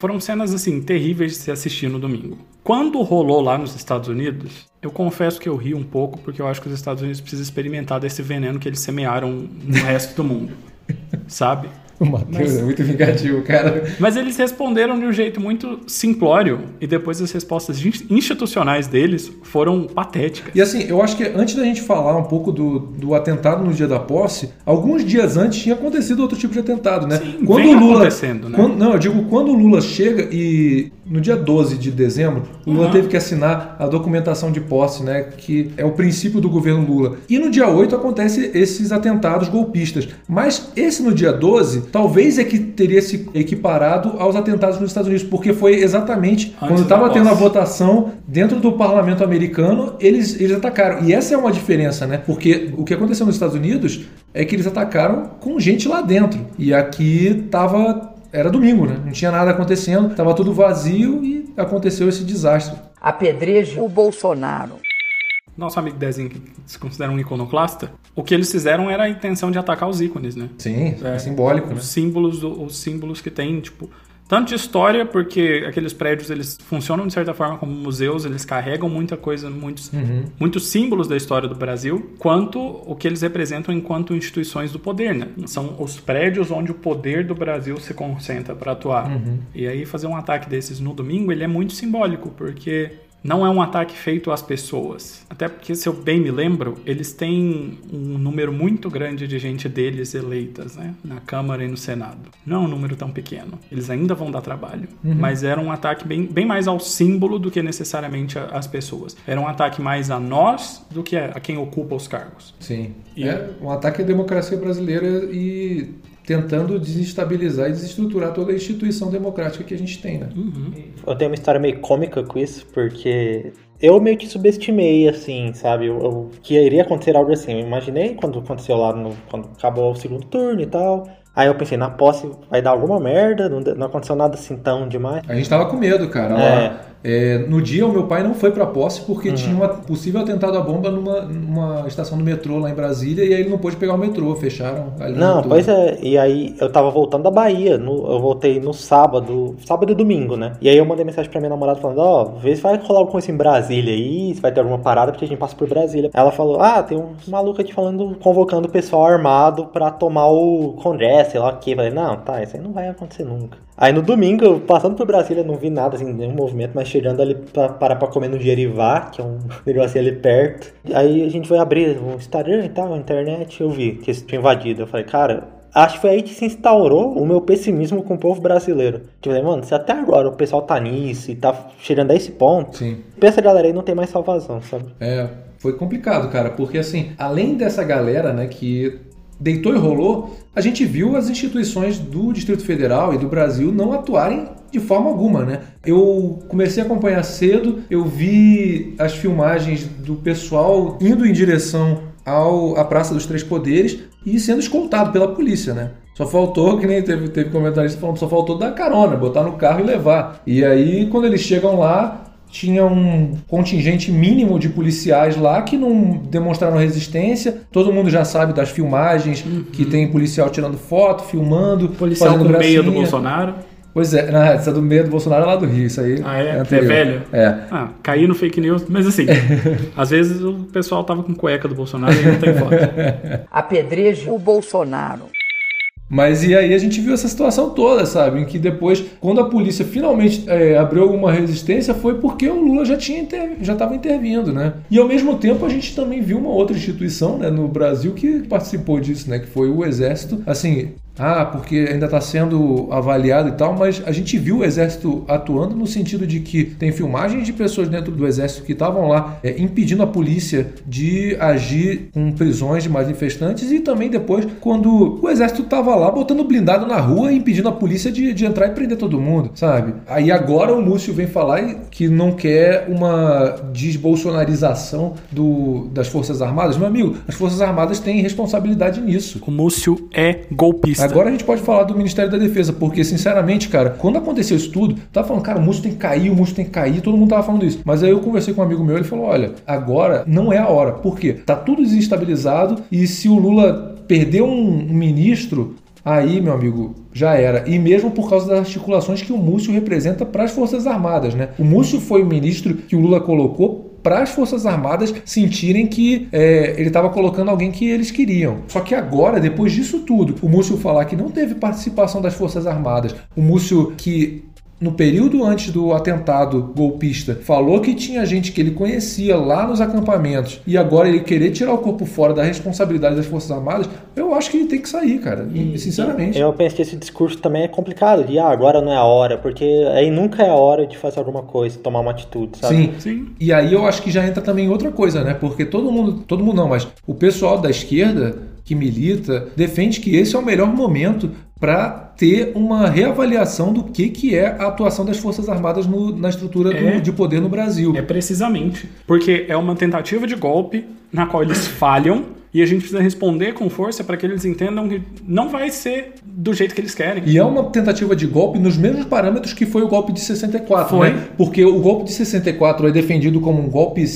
Foram cenas assim terríveis de se assistir no domingo. Quando rolou lá nos Estados Unidos, eu confesso que eu ri um pouco porque eu acho que os Estados Unidos precisam experimentar desse veneno que eles semearam no resto do mundo. Sabe? O Matheus é muito vingativo, cara. Mas eles responderam de um jeito muito simplório e depois as respostas in- institucionais deles foram patéticas. E assim, eu acho que antes da gente falar um pouco do, do atentado no dia da posse, alguns dias antes tinha acontecido outro tipo de atentado, né? Sim, vem acontecendo, né? quando- não, eu digo, quando o Lula chega e no dia 12 de dezembro, o Lula Uhum. teve que assinar a documentação de posse, né? Que é o princípio do governo Lula. E no dia 8 acontece esses atentados golpistas. Mas esse no dia 12, talvez é que teria se equiparado aos atentados nos Estados Unidos, porque foi exatamente quando da estava tendo a votação dentro do parlamento americano, eles, eles atacaram. E essa é uma diferença, né? Porque o que aconteceu nos Estados Unidos é que eles atacaram com gente lá dentro. E aqui tava. Era domingo, né? Não tinha nada acontecendo, tava tudo vazio e aconteceu esse desastre. Apedreje o Bolsonaro. Nosso amigo Dezinho, que se considera um iconoclasta, o que eles fizeram era a intenção de atacar os ícones, né? Sim, é, simbólico, né? Os símbolos, do- os símbolos que tem, tipo, tanto de história, porque aqueles prédios eles funcionam de certa forma como museus, eles carregam muita coisa, muitos, muitos símbolos da história do Brasil, quanto o que eles representam enquanto instituições do poder, né? São os prédios onde o poder do Brasil se concentra para atuar. E aí fazer um ataque desses no domingo, ele é muito simbólico, porque não é um ataque feito às pessoas. Até porque, se eu bem me lembro, eles têm um número muito grande de gente deles eleitas, né? Na Câmara e no Senado. Não é um número tão pequeno. Eles ainda vão dar trabalho. Mas era um ataque bem, bem mais ao símbolo do que necessariamente às pessoas. Era um ataque mais a nós do que a, a quem ocupa os cargos. Sim. E- É um ataque à democracia brasileira e tentando desestabilizar e desestruturar toda a instituição democrática que a gente tem, né? Eu tenho uma história meio cômica com isso, porque eu meio que subestimei, assim, sabe? Eu, eu- que iria acontecer algo assim. Eu imaginei quando aconteceu lá, no, quando acabou o segundo turno e tal. Aí eu pensei, na posse vai dar alguma merda, não, não aconteceu nada assim tão demais. A gente tava com medo, cara. É. Ó, é, no dia, o meu pai não foi pra posse porque tinha um possível atentado à bomba numa, numa estação do metrô lá em Brasília e aí ele não pôde pegar o metrô, fecharam ali Não, pois é. E aí eu tava voltando da Bahia. no- eu voltei no sábado, sábado e domingo, né? E aí eu mandei mensagem pra minha namorada falando, ó, vê se vai rolar alguma coisa em Brasília aí, se vai ter alguma parada, porque a gente passa por Brasília. Ela falou, ah, tem uns malucos aqui falando, convocando o pessoal armado pra tomar o Congresso, sei lá o que. Falei, não, tá, isso aí não vai acontecer nunca. Aí no domingo, passando por Brasília, não vi nada, assim, nenhum movimento, mas chegando ali pra parar pra comer no Jerivá, que é um negócio ali perto. Aí a gente foi abrir o Instagram e tal, a internet, eu vi que eles tinham invadido. Eu falei, cara, acho que foi aí que se instaurou o meu pessimismo com o povo brasileiro. Tipo, mano, se até agora o pessoal tá nisso e tá chegando a esse ponto, Sim. pensa galera aí não tem mais salvação, sabe? É, foi complicado, cara, porque assim, além dessa galera, né, que deitou e rolou, a gente viu as instituições do Distrito Federal e do Brasil não atuarem de forma alguma, né? Eu comecei a acompanhar cedo, eu vi as filmagens do pessoal indo em direção ao, à Praça dos Três Poderes e sendo escoltado pela polícia, né? Só faltou, que nem teve, teve comentarista falando, só faltou dar carona, botar no carro e levar. E aí, quando eles chegam lá, tinha um contingente mínimo de policiais lá que não demonstraram resistência. Todo mundo já sabe das filmagens que tem policial tirando foto, filmando, Policial meia do gracinha. Bolsonaro. Pois é, não, essa do meio do Bolsonaro é lá do Rio, isso aí. Ah, é? É anterior. velho? É. Ah, caí no fake news, mas assim, às vezes o pessoal tava com cueca do Bolsonaro e não tem foto. Apedreje o Bolsonaro. Mas e aí a gente viu essa situação toda, sabe? Em que depois, quando a polícia finalmente é, abriu alguma resistência, foi porque o Lula já tinha já estava intervindo, né? E ao mesmo tempo a gente também viu uma outra instituição, né, no Brasil que participou disso, né? Que foi o Exército. Assim, ah, porque ainda está sendo avaliado e tal, mas a gente viu o Exército atuando no sentido de que tem filmagens de pessoas dentro do Exército que estavam lá é, impedindo a polícia de agir com prisões de manifestantes e também depois quando o Exército estava lá botando blindado na rua e impedindo a polícia de, de entrar e prender todo mundo, sabe? Aí agora o Múcio vem falar que não quer uma desbolsonarização do, das Forças Armadas. Meu amigo, as Forças Armadas têm responsabilidade nisso. O Múcio é golpista. Agora a gente pode falar do Ministério da Defesa, porque, sinceramente, cara, quando aconteceu isso tudo, tava falando, cara, o Múcio tem que cair, o Múcio tem que cair, todo mundo tava falando isso. Mas aí eu conversei com um amigo meu, ele falou: olha, agora não é a hora. Por quê? Tá tudo desestabilizado e se o Lula perder um ministro. Aí, meu amigo, já era. E mesmo por causa das articulações que o Múcio representa para as Forças Armadas, né? O Múcio foi o ministro que o Lula colocou para as Forças Armadas sentirem que é, ele estava colocando alguém que eles queriam. Só que agora, depois disso tudo, o Múcio falar que não teve participação das Forças Armadas, o Múcio que no período antes do atentado golpista, falou que tinha gente que ele conhecia lá nos acampamentos e agora ele querer tirar o corpo fora da responsabilidade das Forças Armadas, eu acho que ele tem que sair, cara. E, sinceramente. Eu penso que esse discurso também é complicado, de ah, agora não é a hora, porque aí nunca é a hora de fazer alguma coisa, tomar uma atitude, sabe? Sim. Sim. E aí eu acho que já entra também outra coisa, né? Porque todo mundo, todo mundo não, mas o pessoal da esquerda que milita defende que esse é o melhor momento para ter uma reavaliação do que, que é a atuação das Forças Armadas no- na estrutura do- É. de poder no Brasil. É precisamente. Porque é uma tentativa de golpe na qual eles falham e a gente precisa responder com força para que eles entendam que não vai ser do jeito que eles querem. E é uma tentativa de golpe nos mesmos parâmetros que foi o golpe de 64, Foi. né? Porque o golpe de 64 é defendido como um golpe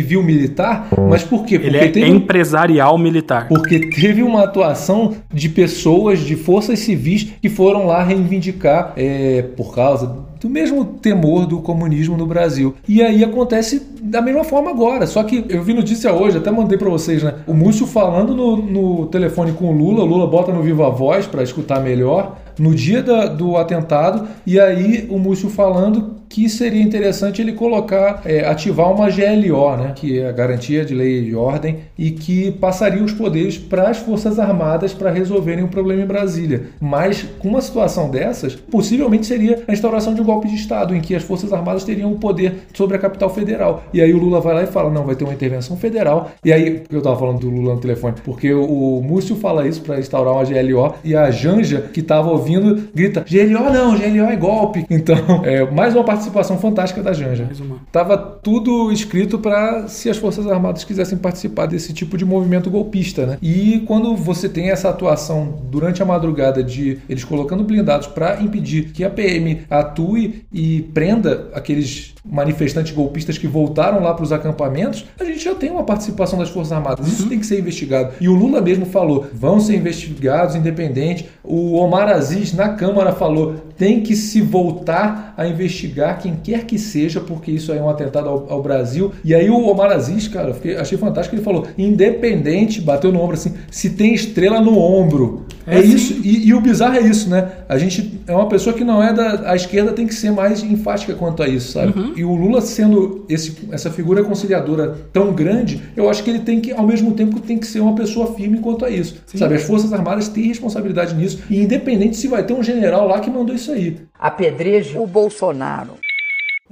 civil-militar, mas por quê? Porque Ele é teve- empresarial militar. Porque teve uma atuação de pessoas, de forças civis que foram lá reivindicar é, por causa do mesmo temor do comunismo no Brasil. E aí acontece da mesma forma agora. Só que eu vi notícia hoje, até mandei pra vocês, né? O Múcio falando no, no telefone com o Lula, o Lula bota no Viva Voz pra escutar melhor. No dia da- do atentado, e aí o Múcio falando que seria interessante ele colocar, é, ativar uma GLO, né, que é a Garantia de Lei e Ordem, e que passaria os poderes para as Forças Armadas para resolverem o problema em Brasília. Mas com uma situação dessas, possivelmente seria a instauração de um golpe de Estado, em que as Forças Armadas teriam o poder sobre a capital federal. E aí o Lula vai lá e fala: não, vai ter uma intervenção federal. E aí, eu estava falando do Lula no telefone? Porque o, Múcio fala isso para instaurar uma GLO, e a Janja, que estava ouvindo, grita: GLO não, GLO é golpe. Então, é mais uma participação fantástica da Janja. Tava tudo escrito para se as Forças Armadas quisessem participar desse tipo de movimento golpista, né? E quando você tem essa atuação durante a madrugada de eles colocando blindados para impedir que a PM atue e prenda aqueles manifestantes golpistas que voltaram lá para os acampamentos, a gente já tem uma participação das Forças Armadas. Isso tem que ser investigado. E o Lula mesmo falou: vão ser investigados independentes. O Omar Aziz na Câmara falou: tem que se voltar a investigar quem quer que seja, porque isso aí é um atentado ao, ao Brasil. E aí o Omar Aziz, cara, fiquei, achei fantástico, ele falou, independente, bateu no ombro assim, se tem estrela no ombro. É, É, isso, e, e o bizarro é isso, né? A gente é uma pessoa que não é da. A esquerda tem que ser mais enfática quanto a isso, sabe? E o Lula sendo esse, essa figura conciliadora tão grande, eu acho que ele tem que, ao mesmo tempo, tem que ser uma pessoa firme quanto a isso. Sabe? As Forças Armadas têm responsabilidade nisso, e independente se vai ter um general lá que mandou isso aí. Apedreje o Bolsonaro.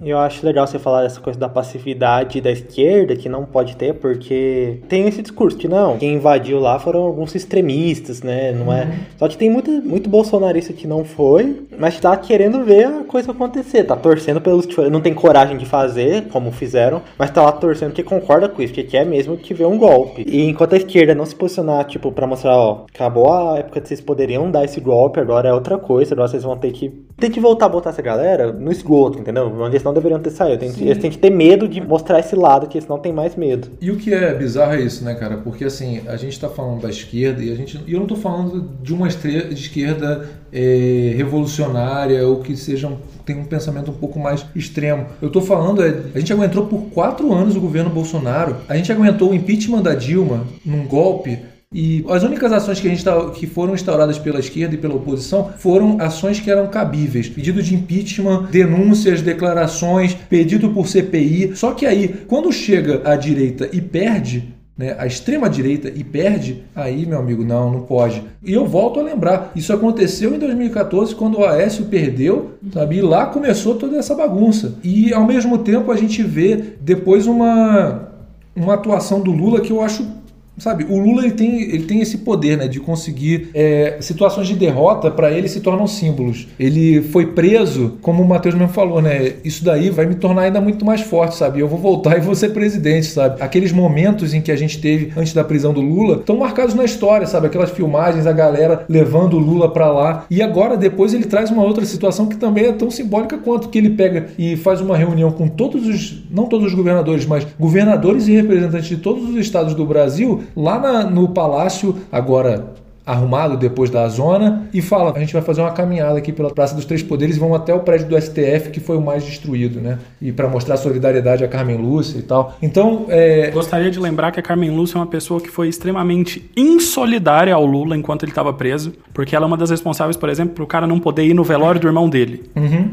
Eu acho legal você falar dessa coisa da passividade da esquerda, que não pode ter, porque tem esse discurso que não, quem invadiu lá foram alguns extremistas, né? Não é. Só que tem muito, muito bolsonarista que não foi, mas tá querendo ver a coisa acontecer, tá torcendo pelos que. Não tem coragem de fazer, como fizeram, mas tá lá torcendo porque concorda com isso, porque quer mesmo que vê um golpe. E enquanto a esquerda não se posicionar, tipo, pra mostrar, ó, acabou a época que vocês poderiam dar esse golpe, agora é outra coisa, agora vocês vão ter que. Tem que voltar a botar essa galera no esgoto, entendeu? Onde eles não deveriam ter saído. Tem que- eles têm que ter medo de mostrar esse lado, que eles não têm mais medo. E o que é bizarro é isso, né, cara? Porque assim, a gente tá falando da esquerda e a gente. E eu não tô falando de uma esquerda é, revolucionária ou que seja um, tem um pensamento um pouco mais extremo. Eu tô falando, é, a gente aguentou por quatro anos o governo Bolsonaro, a gente aguentou o impeachment da Dilma num golpe. E as únicas ações que, gente tá, que foram instauradas pela esquerda e pela oposição foram ações que eram cabíveis. Pedido de impeachment, denúncias, declarações, pedido por CPI. Só que aí, quando chega a direita e perde, né, a extrema direita e perde, aí, meu amigo, não, não pode. E eu volto a lembrar, isso aconteceu em 2014, quando o Aécio perdeu, sabe? E lá começou toda essa bagunça. E ao mesmo tempo a gente vê depois uma, uma atuação do Lula que eu acho Sabe, o Lula ele tem, ele tem esse poder né, de conseguir é, situações de derrota para ele se tornam símbolos. Ele foi preso, como o Matheus mesmo falou, né? Isso daí vai me tornar ainda muito mais forte, sabe? Eu vou voltar e vou ser presidente, sabe? Aqueles momentos em que a gente teve antes da prisão do Lula estão marcados na história, sabe? Aquelas filmagens, a galera levando o Lula para lá. E agora, depois, ele traz uma outra situação que também é tão simbólica quanto que ele pega e faz uma reunião com todos os, não todos os governadores, mas governadores e representantes de todos os estados do Brasil lá na- no palácio, agora arrumado depois da zona, e fala: a gente vai fazer uma caminhada aqui pela Praça dos Três Poderes e vão até o prédio do STF, que foi o mais destruído, né? E para mostrar solidariedade a Carmen Lúcia e tal. Então, é, Gostaria de lembrar que a Carmen Lúcia é uma pessoa que foi extremamente insolidária ao Lula enquanto ele estava preso, porque ela é uma das responsáveis, por exemplo, para o cara não poder ir no velório do irmão dele,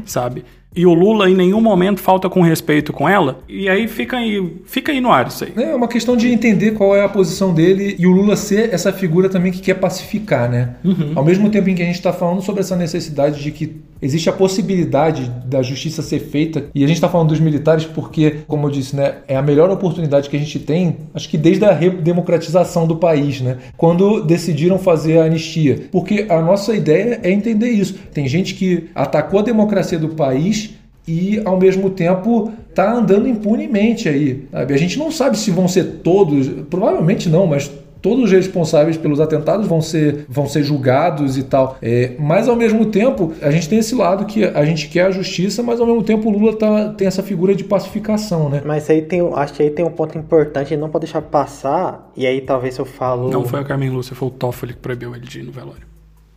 sabe? E o Lula em nenhum momento falta com respeito com ela, e aí fica aí, fica aí no ar isso aí. É uma questão de entender qual é a posição dele e o Lula ser essa figura também que quer pacificar, né? Ao mesmo tempo em que a gente está falando sobre essa necessidade de que existe a possibilidade da justiça ser feita, e a gente está falando dos militares porque, como eu disse, né, é a melhor oportunidade que a gente tem, acho que desde a redemocratização do país, né? Quando decidiram fazer a anistia. Porque a nossa ideia é entender isso. Tem gente que atacou a democracia do país e ao mesmo tempo tá andando impunemente aí. Sabe? A gente não sabe se vão ser todos, provavelmente não, mas todos os responsáveis pelos atentados vão ser, vão ser julgados e tal. É, mas ao mesmo tempo, a gente tem esse lado que a gente quer a justiça, mas ao mesmo tempo o Lula tá, tem essa figura de pacificação, né? Mas aí tem, acho que aí tem um ponto importante, e não pode deixar passar, e aí talvez eu falo... Não foi a Carmen Lúcia, foi o Toffoli que proibiu ele de ir no velório.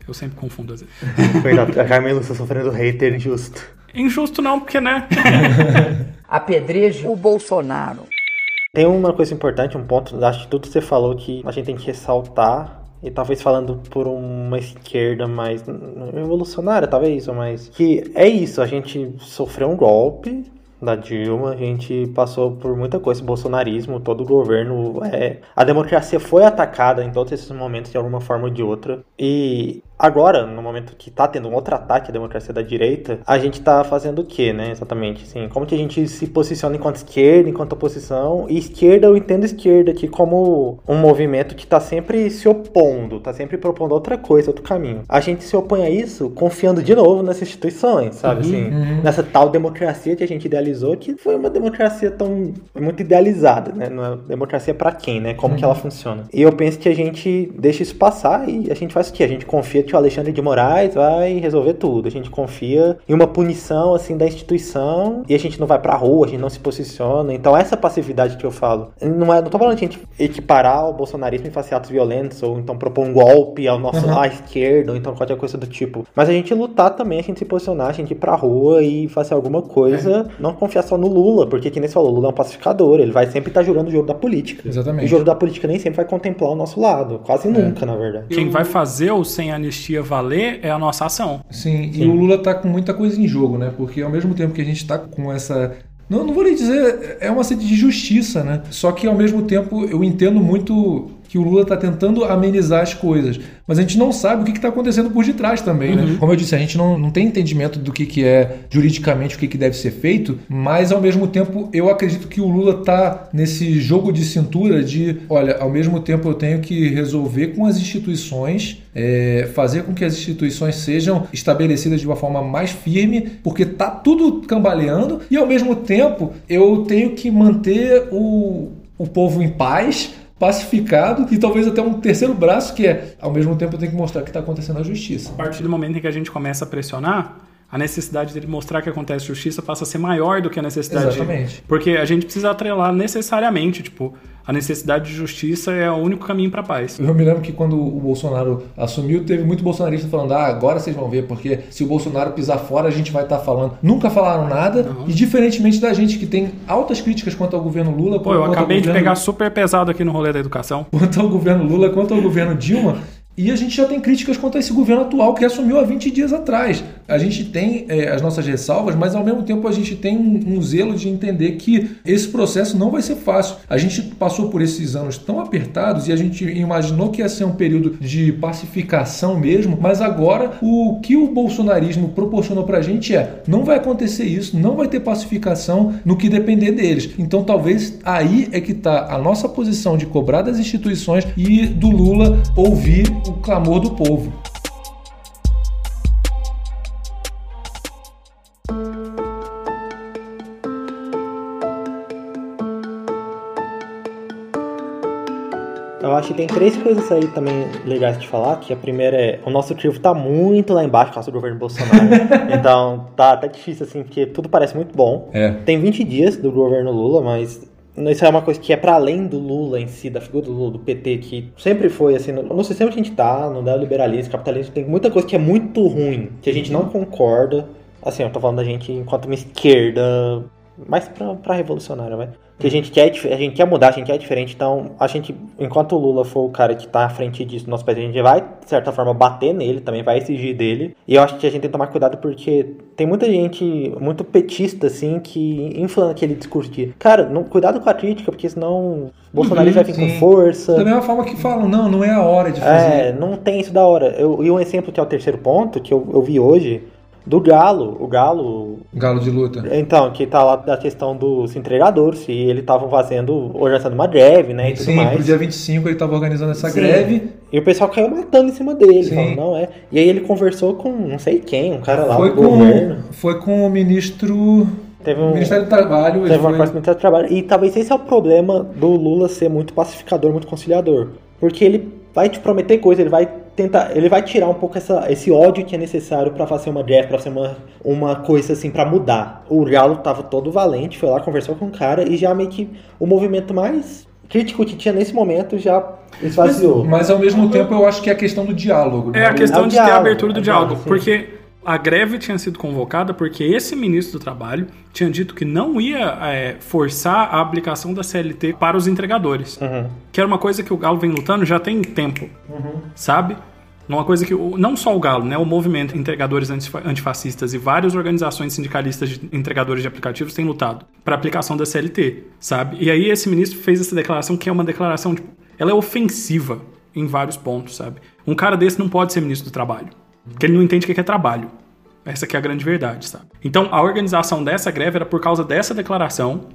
Eu sempre confundo às vezes. A Carmen Lúcia sofrendo hater injusto. Injusto não, porque, né? Apedreje o Bolsonaro. Tem uma coisa importante, um ponto, acho que tudo que você falou que a gente tem que ressaltar, e talvez falando por uma esquerda mais revolucionária, talvez, ou mais. Que é isso, a gente sofreu um golpe da Dilma, a gente passou por muita coisa, bolsonarismo, todo o governo. É, a democracia foi atacada em todos esses momentos de alguma forma ou de outra. E agora, no momento que tá tendo um outro ataque à democracia da direita, a gente tá fazendo o quê, né? Exatamente. Assim, como que a gente se posiciona enquanto esquerda, enquanto oposição? E esquerda, eu entendo esquerda aqui como um movimento que tá sempre se opondo, tá sempre propondo outra coisa, outro caminho. A gente se opõe a isso confiando de novo nessas instituições, sabe? assim, nessa tal democracia que a gente idealizou, que foi uma democracia tão muito idealizada, né? Não é democracia pra quem, né? Como que ela funciona. E eu penso que a gente deixa isso passar e a gente faz o quê? A gente confia simplesmente o Alexandre de Moraes vai resolver tudo. A gente confia em uma punição assim da instituição e a gente não vai pra rua, a gente não se posiciona. Então essa passividade que eu falo, não é, não tô falando de a gente equiparar o bolsonarismo e fazer atos violentos ou então propor um golpe ao nosso Uhum. à esquerda, ou então qualquer coisa do tipo. Mas a gente lutar também, a gente se posicionar, a gente ir pra rua e fazer alguma coisa, É. não confiar só no Lula, porque que nem você falou, o Lula é um pacificador, ele vai sempre estar jurando o jogo da política. Exatamente. E o jogo da política nem sempre vai contemplar o nosso lado, quase nunca, na verdade. Quem vai fazer o sem anistia valer é a nossa ação. Sim, e o Lula tá com muita coisa em jogo, né? Porque ao mesmo tempo que a gente tá com essa. Não, não vou nem dizer, é uma sede de justiça, né? Só que ao mesmo tempo eu entendo muito que o Lula tá tentando amenizar as coisas. Mas a gente não sabe o que está acontecendo por detrás também, né? Como eu disse, a gente não, não tem entendimento do que, que é juridicamente o que, que deve ser feito, mas ao mesmo tempo eu acredito que o Lula tá nesse jogo de cintura de, olha, ao mesmo tempo eu tenho que resolver com as instituições, é, fazer com que as instituições sejam estabelecidas de uma forma mais firme, porque tá tudo cambaleando, e ao mesmo tempo eu tenho que manter o, o povo em paz, pacificado e talvez até um terceiro braço que é, ao mesmo tempo tenho que mostrar que está acontecendo a justiça. A partir do momento em que a gente começa a pressionar, a necessidade dele mostrar que acontece justiça passa a ser maior do que a necessidade. Exatamente. Porque a gente precisa atrelar necessariamente, tipo, a necessidade de justiça é o único caminho para a paz. Eu me lembro que quando o Bolsonaro assumiu, teve muito bolsonarista falando: ah, agora vocês vão ver, porque se o Bolsonaro pisar fora, a gente vai estar falando. Nunca falaram nada, Não. e diferentemente da gente que tem altas críticas quanto ao governo Lula, Pô, eu acabei de governo- pegar super pesado aqui no rolê da educação. quanto ao governo Lula, quanto ao governo Dilma. E a gente já tem críticas quanto a esse governo atual que assumiu há 20 dias atrás. A gente tem é, as nossas ressalvas, mas ao mesmo tempo a gente tem um, um zelo de entender que esse processo não vai ser fácil. A gente passou por esses anos tão apertados e a gente imaginou que ia ser um período de pacificação mesmo, mas agora o que o bolsonarismo proporcionou pra gente é: não vai acontecer isso, não vai ter pacificação no que depender deles. Então talvez aí é que tá a nossa posição de cobrar das instituições e do Lula ouvir o clamor do povo. Eu acho que tem três coisas aí também legais de falar, que a primeira é, o nosso crivo tá muito lá embaixo por causa do governo Bolsonaro. então, tá, tá difícil assim, porque tudo parece muito bom. É. Tem 20 dias do governo Lula, mas isso é uma coisa que é para além do Lula em si, da figura do Lula, do PT, que sempre foi assim, no, no sistema que a gente tá, no neoliberalismo, capitalismo, tem muita coisa que é muito ruim, que a gente não concorda. Assim, eu tô falando da gente enquanto uma esquerda, mais pra, pra revolucionária, vai. Que a gente, quer, a gente quer mudar, a gente quer diferente, então a gente, enquanto o Lula for o cara que tá à frente disso no nosso país, a gente vai, de certa forma, bater nele, também vai exigir dele. E eu acho que a gente tem que tomar cuidado porque tem muita gente muito petista, assim, que infla aquele discurso de, cara, não, cuidado com a crítica, porque senão o Bolsonaro vai vir com sim. força. Da mesma forma que falam, não, não é a hora de É, fazer. não tem isso da hora. Eu, e um exemplo que é o terceiro ponto, que eu, eu vi hoje, do Galo. O Galo, Galo de luta. então, que tá lá da questão dos entregadores, se ele estavam fazendo, organizando uma greve, né, e tudo Sim, mais. pro dia 25 ele estava organizando essa Sim. greve. E o pessoal caiu matando em cima dele, Sim. falando, não é. E aí ele conversou com não sei quem, um cara lá Foi do com, governo. foi com o ministro. Teve um. Ministério do Trabalho. Teve uma foi- coisa muito de trabalho. E talvez esse é o problema do Lula ser muito pacificador, muito conciliador. Porque ele vai te prometer coisa, ele vai tentar, ele vai tirar um pouco essa, esse ódio que é necessário pra fazer uma greve, pra fazer uma, uma coisa assim, pra mudar. O Galo tava todo valente, foi lá, conversou com o cara e já meio que o movimento mais crítico que tinha nesse momento já esvaziou. Mas ao mesmo tempo eu acho que é a questão do diálogo. É a né? questão É de ter a diálogo, abertura do é diálogo. diálogo. Porque a greve tinha sido convocada porque esse ministro do Trabalho tinha dito que não ia é, forçar a aplicação da CLT para os entregadores. Uhum. Que era uma coisa que o Galo vem lutando já tem tempo, sabe? Uma coisa que não só o Galo, né, o movimento Entregadores Antifa- Antifascistas e várias organizações sindicalistas de entregadores de aplicativos têm lutado para a aplicação da CLT, sabe? E aí esse ministro fez essa declaração que é uma declaração, tipo, ela é ofensiva em vários pontos, sabe? Um cara desse não pode ser ministro do Trabalho, porque ele não entende o que é trabalho. Essa que é a grande verdade, sabe? Então, a organização dessa greve era por causa dessa declaração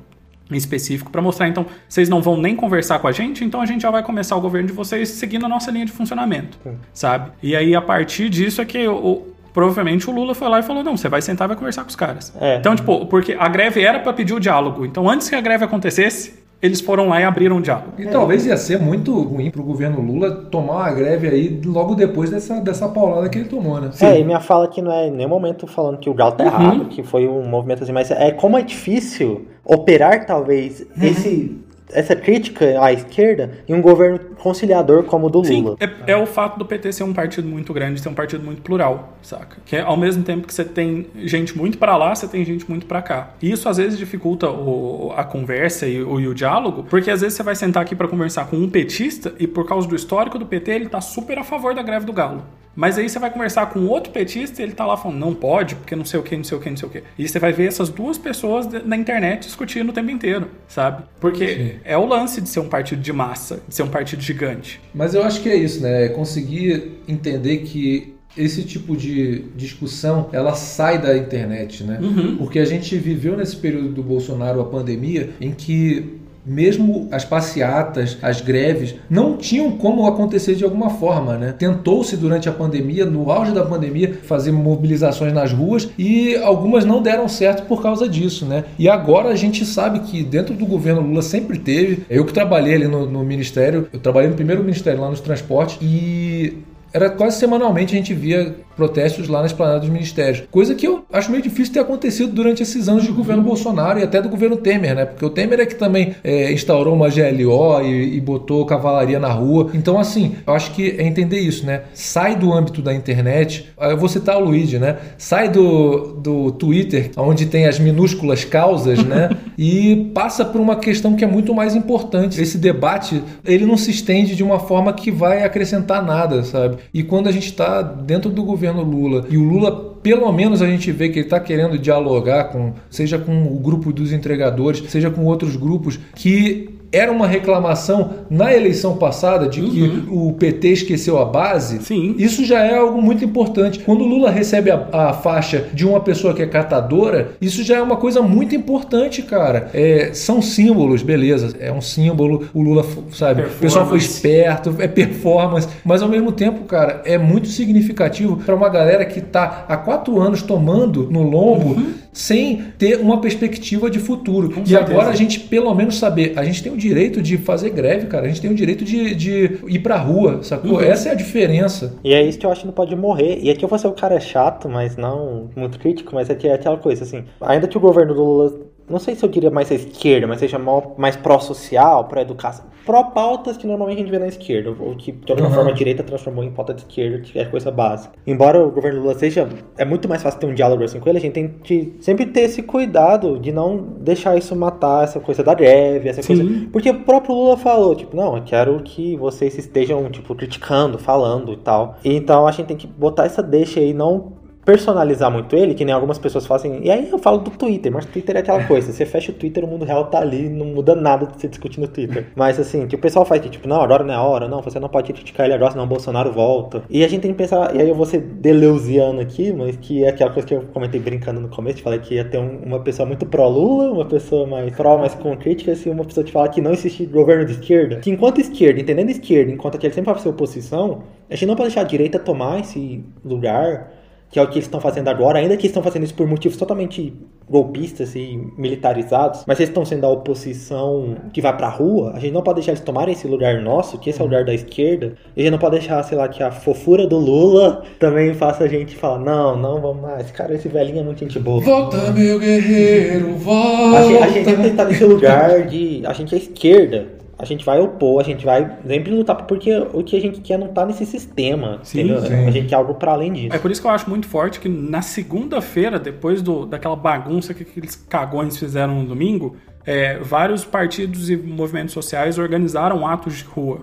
em específico para mostrar, então, vocês não vão nem conversar com a gente, então a gente já vai começar o governo de vocês seguindo a nossa linha de funcionamento, sabe? E aí, a partir disso é que o, provavelmente o Lula foi lá e falou, não, você vai sentar e vai conversar com os caras. É. Então, tipo, porque a greve era para pedir o diálogo. Então, antes que a greve acontecesse, eles foram lá e abriram o diálogo. E talvez ia ser muito ruim pro governo Lula tomar uma greve aí logo depois dessa, dessa paulada que ele tomou, né? É, e minha fala aqui não é em nenhum momento falando que o Galo tá errado, que foi um movimento assim, mas é como é difícil operar, talvez, esse, essa crítica à esquerda em um governo conciliador como o do Sim, Lula. é, é o fato do PT ser um partido muito grande, ser um partido muito plural, saca? Que é, ao mesmo tempo que você tem gente muito pra lá, você tem gente muito pra cá. E isso às vezes dificulta o- a conversa e o, e o diálogo, porque às vezes você vai sentar aqui pra conversar com um petista e por causa do histórico do PT, ele tá super a favor da greve do Galo. Mas aí você vai conversar com outro petista e ele tá lá falando, não pode, porque não sei o que, não sei o que, não sei o que. E você vai ver essas duas pessoas na internet discutindo o tempo inteiro, sabe? Porque é o lance de ser um partido de massa, de ser um partido gigante. Mas eu acho que é isso, né? É conseguir entender que esse tipo de discussão ela sai da internet, né? Porque a gente viveu nesse período do Bolsonaro a pandemia em que mesmo as passeatas, as greves, não tinham como acontecer de alguma forma, né? Tentou-se durante a pandemia, no auge da pandemia, fazer mobilizações nas ruas e algumas não deram certo por causa disso, né? E agora a gente sabe que dentro do governo Lula sempre teve. Eu que trabalhei ali no, no ministério, eu trabalhei no primeiro ministério lá nos transportes e era quase semanalmente a gente via protestos lá na esplanada dos ministérios. Coisa que eu acho meio difícil ter acontecido durante esses anos de governo Bolsonaro e até do governo Temer, né? Porque o Temer é que também é, instaurou uma GLO e, e botou cavalaria na rua. Então, assim, eu acho que é entender isso, né? Sai do âmbito da internet. Ah, Eu vou citar o Luigi, né? Sai do, do Twitter, onde tem as minúsculas causas, né? e passa por uma questão que é muito mais importante. Esse debate, ele não se estende de uma forma que vai acrescentar nada, sabe? E quando a gente está dentro do governo Lula e o Lula pelo menos a gente vê que ele está querendo dialogar com, seja com o grupo dos entregadores, seja com outros grupos que era uma reclamação na eleição passada de que o PT esqueceu a base. Sim. Isso já é algo muito importante. Quando o Lula recebe a, a faixa de uma pessoa que é catadora, isso já é uma coisa muito importante, cara. É, são símbolos, beleza. É um símbolo. O Lula, sabe? O pessoal foi esperto, é performance. Mas ao mesmo tempo, cara, é muito significativo para uma galera que tá há quatro anos tomando no lombo. Sem ter uma perspectiva de futuro. e certeza. agora a gente, pelo menos, saber. A gente tem o direito de fazer greve, cara. A gente tem o direito de, de ir pra rua, sacou? Essa é a diferença. E é isso que eu acho que não pode morrer. E aqui eu vou ser o cara chato, mas não muito crítico, mas aqui é aquela coisa, assim. Ainda que o governo do Lula, não sei se eu diria mais à esquerda, mas seja mais pró-social, pró-educação. Pró-pautas que normalmente a gente vê na esquerda, ou que de alguma forma a direita transformou em pauta de esquerda, que é coisa básica. Embora o governo Lula seja. É muito mais fácil ter um diálogo assim com ele, a gente tem que sempre ter esse cuidado de não deixar isso matar essa coisa da greve, essa Sim. coisa. Porque o próprio Lula falou, tipo, não, eu quero que vocês estejam, tipo, criticando, falando e tal. Então a gente tem que botar essa deixa aí, não personalizar muito ele, que nem algumas pessoas fazem. E aí eu falo do Twitter, mas Twitter é aquela coisa, você fecha o Twitter, o mundo real tá ali, não muda nada de você discutir no Twitter. Mas assim, que o pessoal faz que, tipo, não, agora não é a hora, não, você não pode criticar ele agora, senão o Bolsonaro volta. E a gente tem que pensar, e aí eu vou ser deleuziano aqui, mas que é aquela coisa que eu comentei brincando no começo, falei que ia ter um- uma pessoa muito pró-Lula, uma pessoa mais pró, mas com críticas, e uma pessoa te fala que não existe governo de esquerda. Que enquanto esquerda, entendendo esquerda, enquanto aquele sempre vai ser oposição, a gente não pode deixar a direita tomar esse lugar que é o que eles estão fazendo agora, ainda que estão fazendo isso por motivos totalmente golpistas e militarizados, mas eles estão sendo a oposição que vai pra rua, a gente não pode deixar eles tomarem esse lugar nosso, que esse é o lugar da esquerda, e a gente não pode deixar, sei lá, que a fofura do Lula também faça a gente falar, não, não, vamos lá, esse cara, esse velhinho é muito gente boa. Volta, meu guerreiro, volta. A gente, a gente sempre tá nesse lugar de. A gente é esquerda. A gente vai opor, a gente vai sempre lutar, porque o que a gente quer não tá nesse sistema. Sim, sim. A gente quer algo pra além disso. É por isso que eu acho muito forte que na segunda-feira, depois do, daquela bagunça que aqueles cagões fizeram no domingo, é, vários partidos e movimentos sociais organizaram atos de rua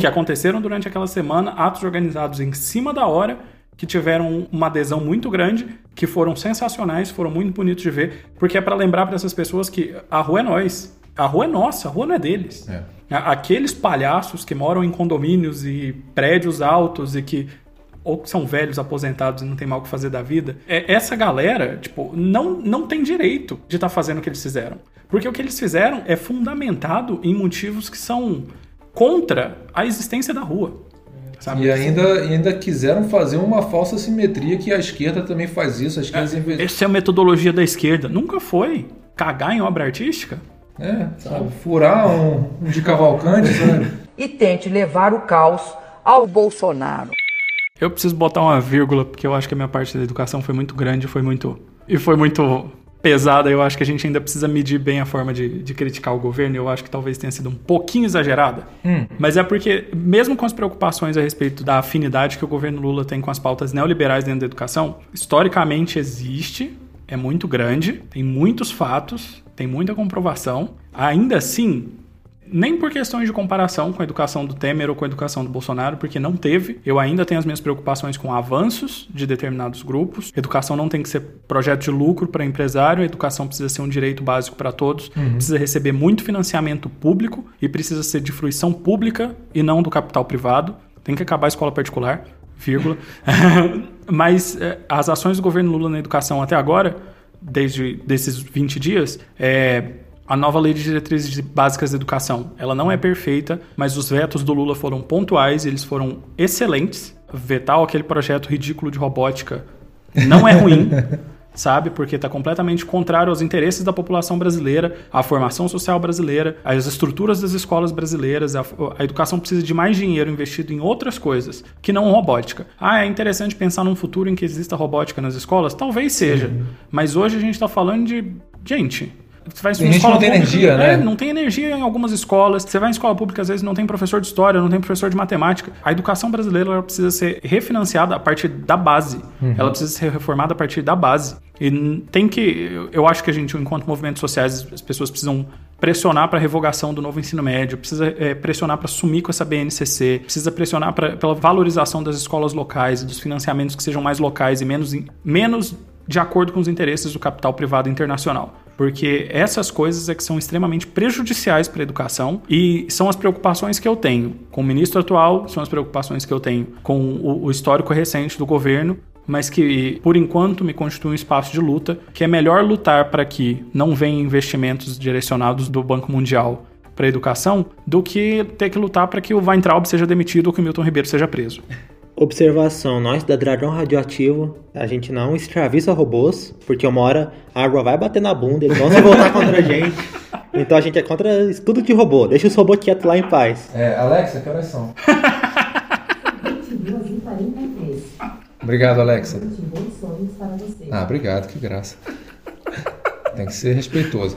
que aconteceram durante aquela semana, atos organizados em cima da hora, que tiveram uma adesão muito grande, que foram sensacionais, foram muito bonitos de ver, porque é para lembrar para essas pessoas que a rua é nós, a rua é nossa, a rua não é deles. É. Aqueles palhaços que moram em condomínios e prédios altos e que ou que são velhos aposentados e não tem mal o que fazer da vida, é, essa galera, tipo, não, não tem direito de estar fazendo o que eles fizeram. Porque o que eles fizeram é fundamentado em motivos que são contra a existência da rua. Sabe? E ainda, ainda quiseram fazer uma falsa simetria que a esquerda também faz isso. A esquerda, vez- Essa é a metodologia da esquerda. Nunca foi cagar em obra artística. É, sabe? Furar um, um de cavalcante, sabe? E tente levar o caos ao Bolsonaro. Eu preciso botar uma vírgula, porque eu acho que a minha parte da educação foi muito grande, foi muito. E foi muito pesada. Eu acho que a gente ainda precisa medir bem a forma de, de criticar o governo. Eu acho que talvez tenha sido um pouquinho exagerada. Hum. Mas é porque, mesmo com as preocupações a respeito da afinidade que o governo Lula tem com as pautas neoliberais dentro da educação, historicamente existe, é muito grande, tem muitos fatos, tem muita comprovação. Ainda assim, nem por questões de comparação com a educação do Temer ou com a educação do Bolsonaro, porque não teve. Eu ainda tenho as minhas preocupações com avanços de determinados grupos. Educação não tem que ser projeto de lucro para empresário, educação precisa ser um direito básico para todos, precisa receber muito financiamento público e precisa ser de fruição pública e não do capital privado. Tem que acabar a escola particular, vírgula. Mas eh, as ações do governo Lula na educação até agora, desde desses 20 dias, é, a nova lei de diretrizes básicas da educação, ela não é perfeita, mas os vetos do Lula foram pontuais, eles foram excelentes. Vetar aquele projeto ridículo de robótica não é ruim, sabe? Porque está completamente contrário aos interesses da população brasileira, à formação social brasileira, às estruturas das escolas brasileiras. A, a educação precisa de mais dinheiro investido em outras coisas que não robótica. Ah, é interessante pensar num futuro em que exista robótica nas escolas? Talvez seja. Mas hoje a gente está falando de. Gente. Você vai Tem em gente escola não tem pública, energia, né? é, não tem energia em algumas escolas. Você vai em escola pública, às vezes não tem professor de história, não tem professor de matemática. A educação brasileira precisa ser refinanciada a partir da base. Ela precisa ser reformada a partir da base. E tem que. eu- acho que a gente, enquanto movimentos sociais, as pessoas precisam pressionar para a revogação do novo ensino médio, precisa é, pressionar para sumir com essa BNCC, precisa pressionar pra, pela valorização das escolas locais e dos financiamentos que sejam mais locais e menos, menos de acordo com os interesses do capital privado internacional. Porque essas coisas é que são extremamente prejudiciais para a educação e são as preocupações que eu tenho com o ministro atual, são as preocupações que eu tenho com o, o histórico recente do governo, mas que por enquanto me constitui um espaço de luta, que é melhor lutar para que não venham investimentos direcionados do Banco Mundial para a educação do que ter que lutar para que o Weintraub seja demitido ou que o Milton Ribeiro seja preso. Observação, nós da Dragão Radioativo, a gente não escraviza robôs, porque uma hora a água vai bater na bunda, eles vão se voltar contra a gente. Então a gente é contra estudo de robô, deixa os robôs quietos lá em paz. É, Alexa, que horas são? 22 43. Obrigado, Alexa. Ah, obrigado, que graça. Tem que ser respeitoso.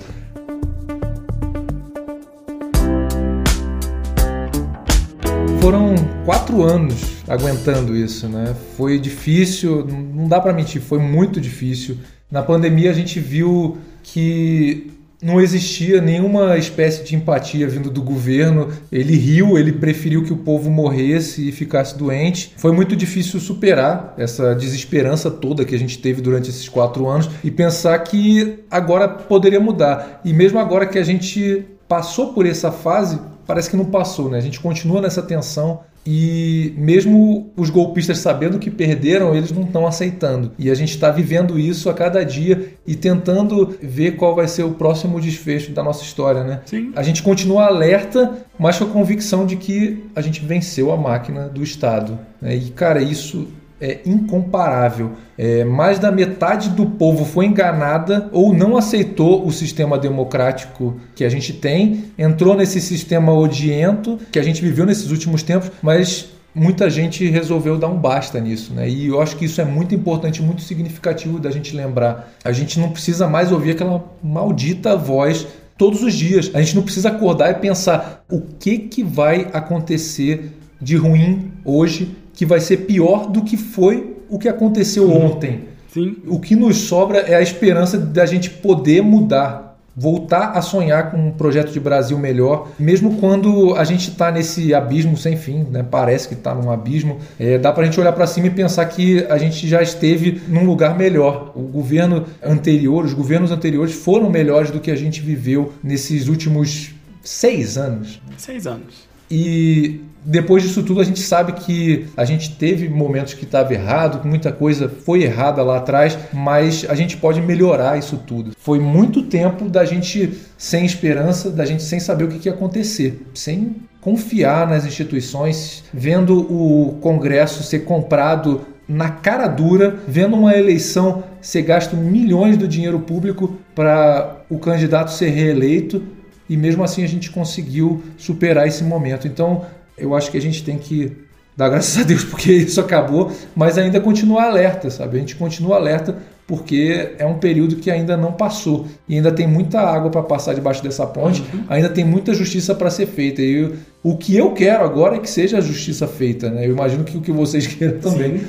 Foram quatro anos aguentando isso, né? Foi difícil, não dá pra mentir, foi muito difícil. Na pandemia a gente viu que não existia nenhuma espécie de empatia vindo do governo. Ele riu, ele preferiu que o povo morresse e ficasse doente. Foi muito difícil superar essa desesperança toda que a gente teve durante esses quatro anos e pensar que agora poderia mudar. E mesmo agora que a gente passou por essa fase, parece que não passou, né? A gente continua nessa tensão e mesmo os golpistas sabendo que perderam, eles não estão aceitando. E a gente está vivendo isso a cada dia e tentando ver qual vai ser o próximo desfecho da nossa história, né? Sim. A gente continua alerta, mas com a convicção de que a gente venceu a máquina do Estado. né? E, cara, isso é incomparável. É, mais da metade do povo foi enganada ou não aceitou o sistema democrático que a gente tem, entrou nesse sistema odiento que a gente viveu nesses últimos tempos, mas muita gente resolveu dar um basta nisso, né? E eu acho que isso é muito importante, muito significativo da gente lembrar. A gente não precisa mais ouvir aquela maldita voz todos os dias. A gente não precisa acordar e pensar o que que vai acontecer de ruim hoje que vai ser pior do que foi o que aconteceu ontem. Sim. O que nos sobra é a esperança da gente poder mudar, voltar a sonhar com um projeto de Brasil melhor, mesmo quando a gente está nesse abismo sem fim, né? Parece que está num abismo. É, dá para a gente olhar para cima e pensar que a gente já esteve num lugar melhor. O governo anterior, os governos anteriores foram melhores do que a gente viveu nesses últimos seis anos. Seis anos. E depois disso tudo a gente sabe que a gente teve momentos que estava errado, que muita coisa foi errada lá atrás, mas a gente pode melhorar isso tudo. Foi muito tempo da gente sem esperança, da gente sem saber o que, que ia acontecer, sem confiar nas instituições, vendo o Congresso ser comprado na cara dura, vendo uma eleição ser gasto milhões do dinheiro público para o candidato ser reeleito e mesmo assim a gente conseguiu superar esse momento. Então, eu acho que a gente tem que dar graças a Deus porque isso acabou, mas ainda continuar alerta, sabe? A gente continua alerta porque é um período que ainda não passou e ainda tem muita água para passar debaixo dessa ponte, uhum. ainda tem muita justiça para ser feita. E o que eu quero agora é que seja a justiça feita, né? Eu imagino que o que vocês queiram também. Sim.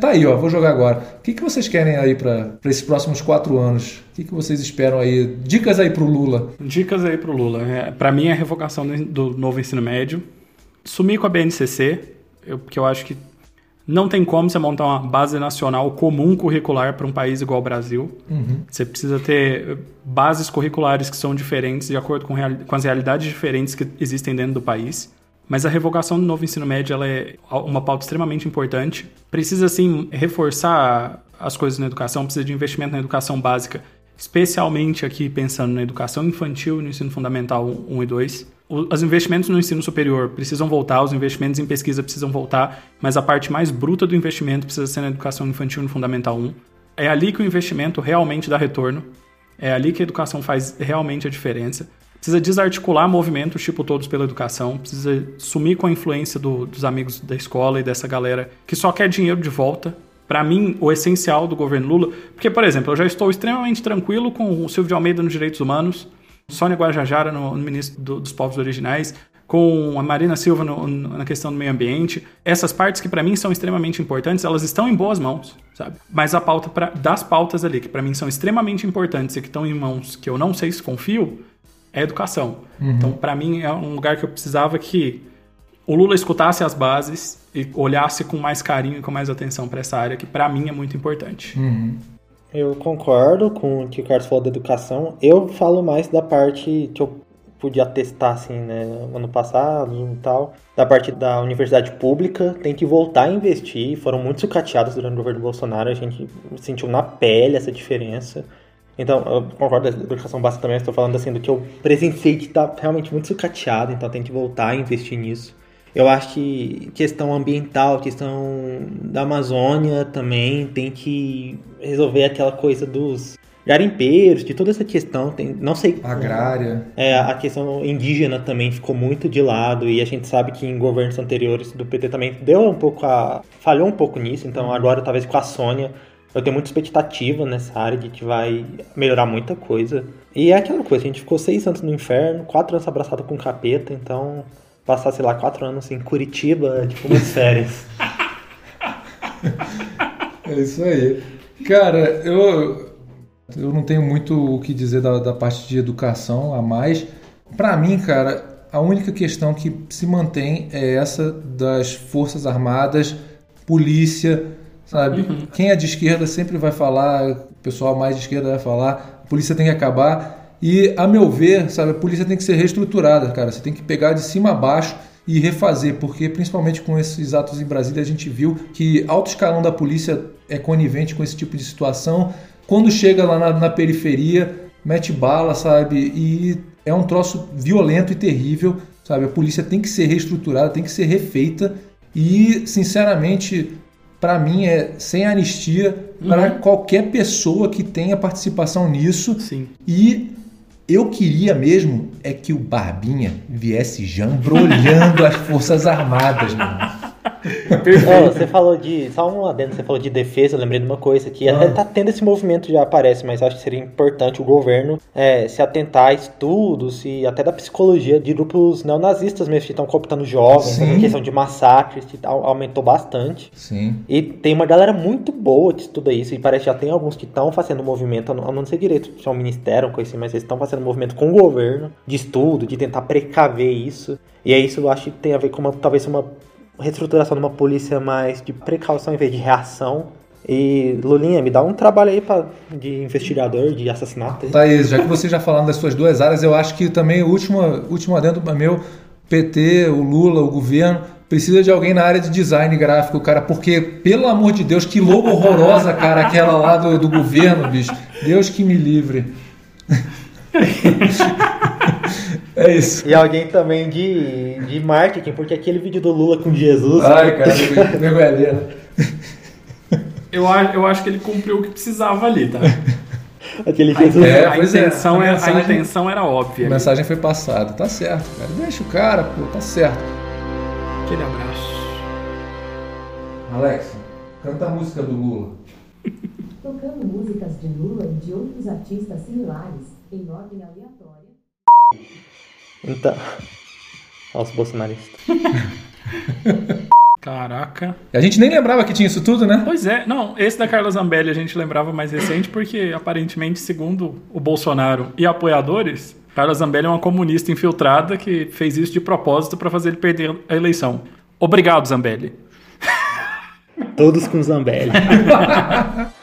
Tá aí, ó, vou jogar agora. O que, que vocês querem aí para esses próximos quatro anos? O que, que vocês esperam aí? Dicas aí pro Lula. Dicas aí pro Lula. É, para mim, é a revogação do novo ensino médio. Sumir com a BNCC, eu, porque eu acho que não tem como você montar uma base nacional comum curricular para um país igual ao Brasil. Uhum. Você precisa ter bases curriculares que são diferentes de acordo com, com as realidades diferentes que existem dentro do país. Mas a revogação do novo ensino médio ela é uma pauta extremamente importante. Precisa, sim, reforçar as coisas na educação, precisa de investimento na educação básica, especialmente aqui pensando na educação infantil e no ensino fundamental 1 e 2. Os investimentos no ensino superior precisam voltar, os investimentos em pesquisa precisam voltar, mas a parte mais bruta do investimento precisa ser na educação infantil no Fundamental 1. É ali que o investimento realmente dá retorno, é ali que a educação faz realmente a diferença. Precisa desarticular movimentos tipo Todos pela Educação, precisa sumir com a influência do, dos amigos da escola e dessa galera que só quer dinheiro de volta. Para mim, o essencial do governo Lula, porque, por exemplo, eu já estou extremamente tranquilo com o Silvio de Almeida nos direitos humanos, Sônia Guajajara no, no ministro do, dos povos originais, com a Marina Silva no, no, na questão do meio ambiente. Essas partes que para mim são extremamente importantes, elas estão em boas mãos, sabe? Mas a pauta pra, das pautas ali, que para mim são extremamente importantes e que estão em mãos que eu não sei se confio, é a educação. Uhum. Então, para mim, é um lugar que eu precisava que o Lula escutasse as bases e olhasse com mais carinho e com mais atenção para essa área, que para mim é muito importante. Uhum. Eu concordo com o que o Carlos falou da educação. Eu falo mais da parte que eu pude atestar, assim, né, ano passado e tal, da parte da universidade pública, tem que voltar a investir. Foram muito sucateados durante o governo Bolsonaro, a gente sentiu na pele essa diferença. Então, eu concordo da educação básica também, estou falando assim do que eu presenciei que está realmente muito sucateado, então tem que voltar a investir nisso. Eu acho que questão ambiental, questão da Amazônia também tem que resolver aquela coisa dos garimpeiros, de toda essa questão, tem, não sei... Agrária. É, a questão indígena também ficou muito de lado e a gente sabe que em governos anteriores do PT também deu um pouco a... falhou um pouco nisso, então agora talvez com a Sônia eu tenho muita expectativa nessa área de que vai melhorar muita coisa. E é aquela coisa, a gente ficou seis anos no inferno, quatro anos abraçado com capeta, então passar, sei lá, quatro anos em Curitiba, é tipo umas férias. é isso aí. Cara, eu, eu não tenho muito o que dizer da, da parte de educação a mais. Para mim, cara, a única questão que se mantém é essa das Forças Armadas, polícia, sabe? Uhum. Quem é de esquerda sempre vai falar, o pessoal mais de esquerda vai falar, a polícia tem que acabar. E, a meu ver, sabe, a polícia tem que ser reestruturada, cara. Você tem que pegar de cima a baixo e refazer, porque principalmente com esses atos em Brasília a gente viu que alto escalão da polícia é conivente com esse tipo de situação. Quando chega lá na, na periferia, mete bala, sabe? E é um troço violento e terrível, sabe? A polícia tem que ser reestruturada, tem que ser refeita. E, sinceramente, para mim é sem anistia uhum. para qualquer pessoa que tenha participação nisso. Sim. E eu queria mesmo é que o Barbinha viesse jambrolhando as Forças Armadas, mano. Oh, você falou de. Só um adendo, você falou de defesa, eu lembrei de uma coisa que ah. até tá tendo esse movimento já aparece, mas acho que seria importante o governo é, se atentar a estudos e até da psicologia de grupos neonazistas mesmo, que estão cooptando jovens, a questão de massacres, que aumentou bastante. Sim. E tem uma galera muito boa que estuda isso, e parece que já tem alguns que estão fazendo movimento, eu não sei direito se é um ministério, coisa assim, mas eles estão fazendo movimento com o governo de estudo, de tentar precaver isso. E é isso eu acho que tem a ver com uma, talvez uma reestruturação de uma polícia mais de precaução em vez de reação. E Lulinha, me dá um trabalho aí pra, de investigador de assassinato. Thaís, já que você já falando das suas duas áreas, eu acho que também o último, último adendo meu, PT, o Lula, o governo, precisa de alguém na área de design gráfico, cara, porque, pelo amor de Deus, que logo horrorosa, cara, aquela lá do, do governo, bicho. Deus que me livre. É isso. E alguém também de, de marketing, porque aquele vídeo do Lula com Jesus. Ai, cara, vergonha eu, eu acho que ele cumpriu o que precisava ali, tá? Aquele A, Jesus. É, a pois é, intenção a era- mensagem- a intenção era óbvia. A mensagem foi passada. Tá certo, cara. Deixa o cara, pô, tá certo. Aquele abraço. Alexa, canta a música do Lula. Tocando músicas de Lula e de outros artistas similares, em ordem aleatória. Então. Olha os bolsonaristas. Caraca. A gente nem lembrava que tinha isso tudo, né? Pois é, não, esse da Carla Zambelli a gente lembrava mais recente porque, aparentemente, segundo o Bolsonaro e apoiadores, Carla Zambelli é uma comunista infiltrada que fez isso de propósito para fazer ele perder a eleição. Obrigado, Zambelli. Todos com Zambelli.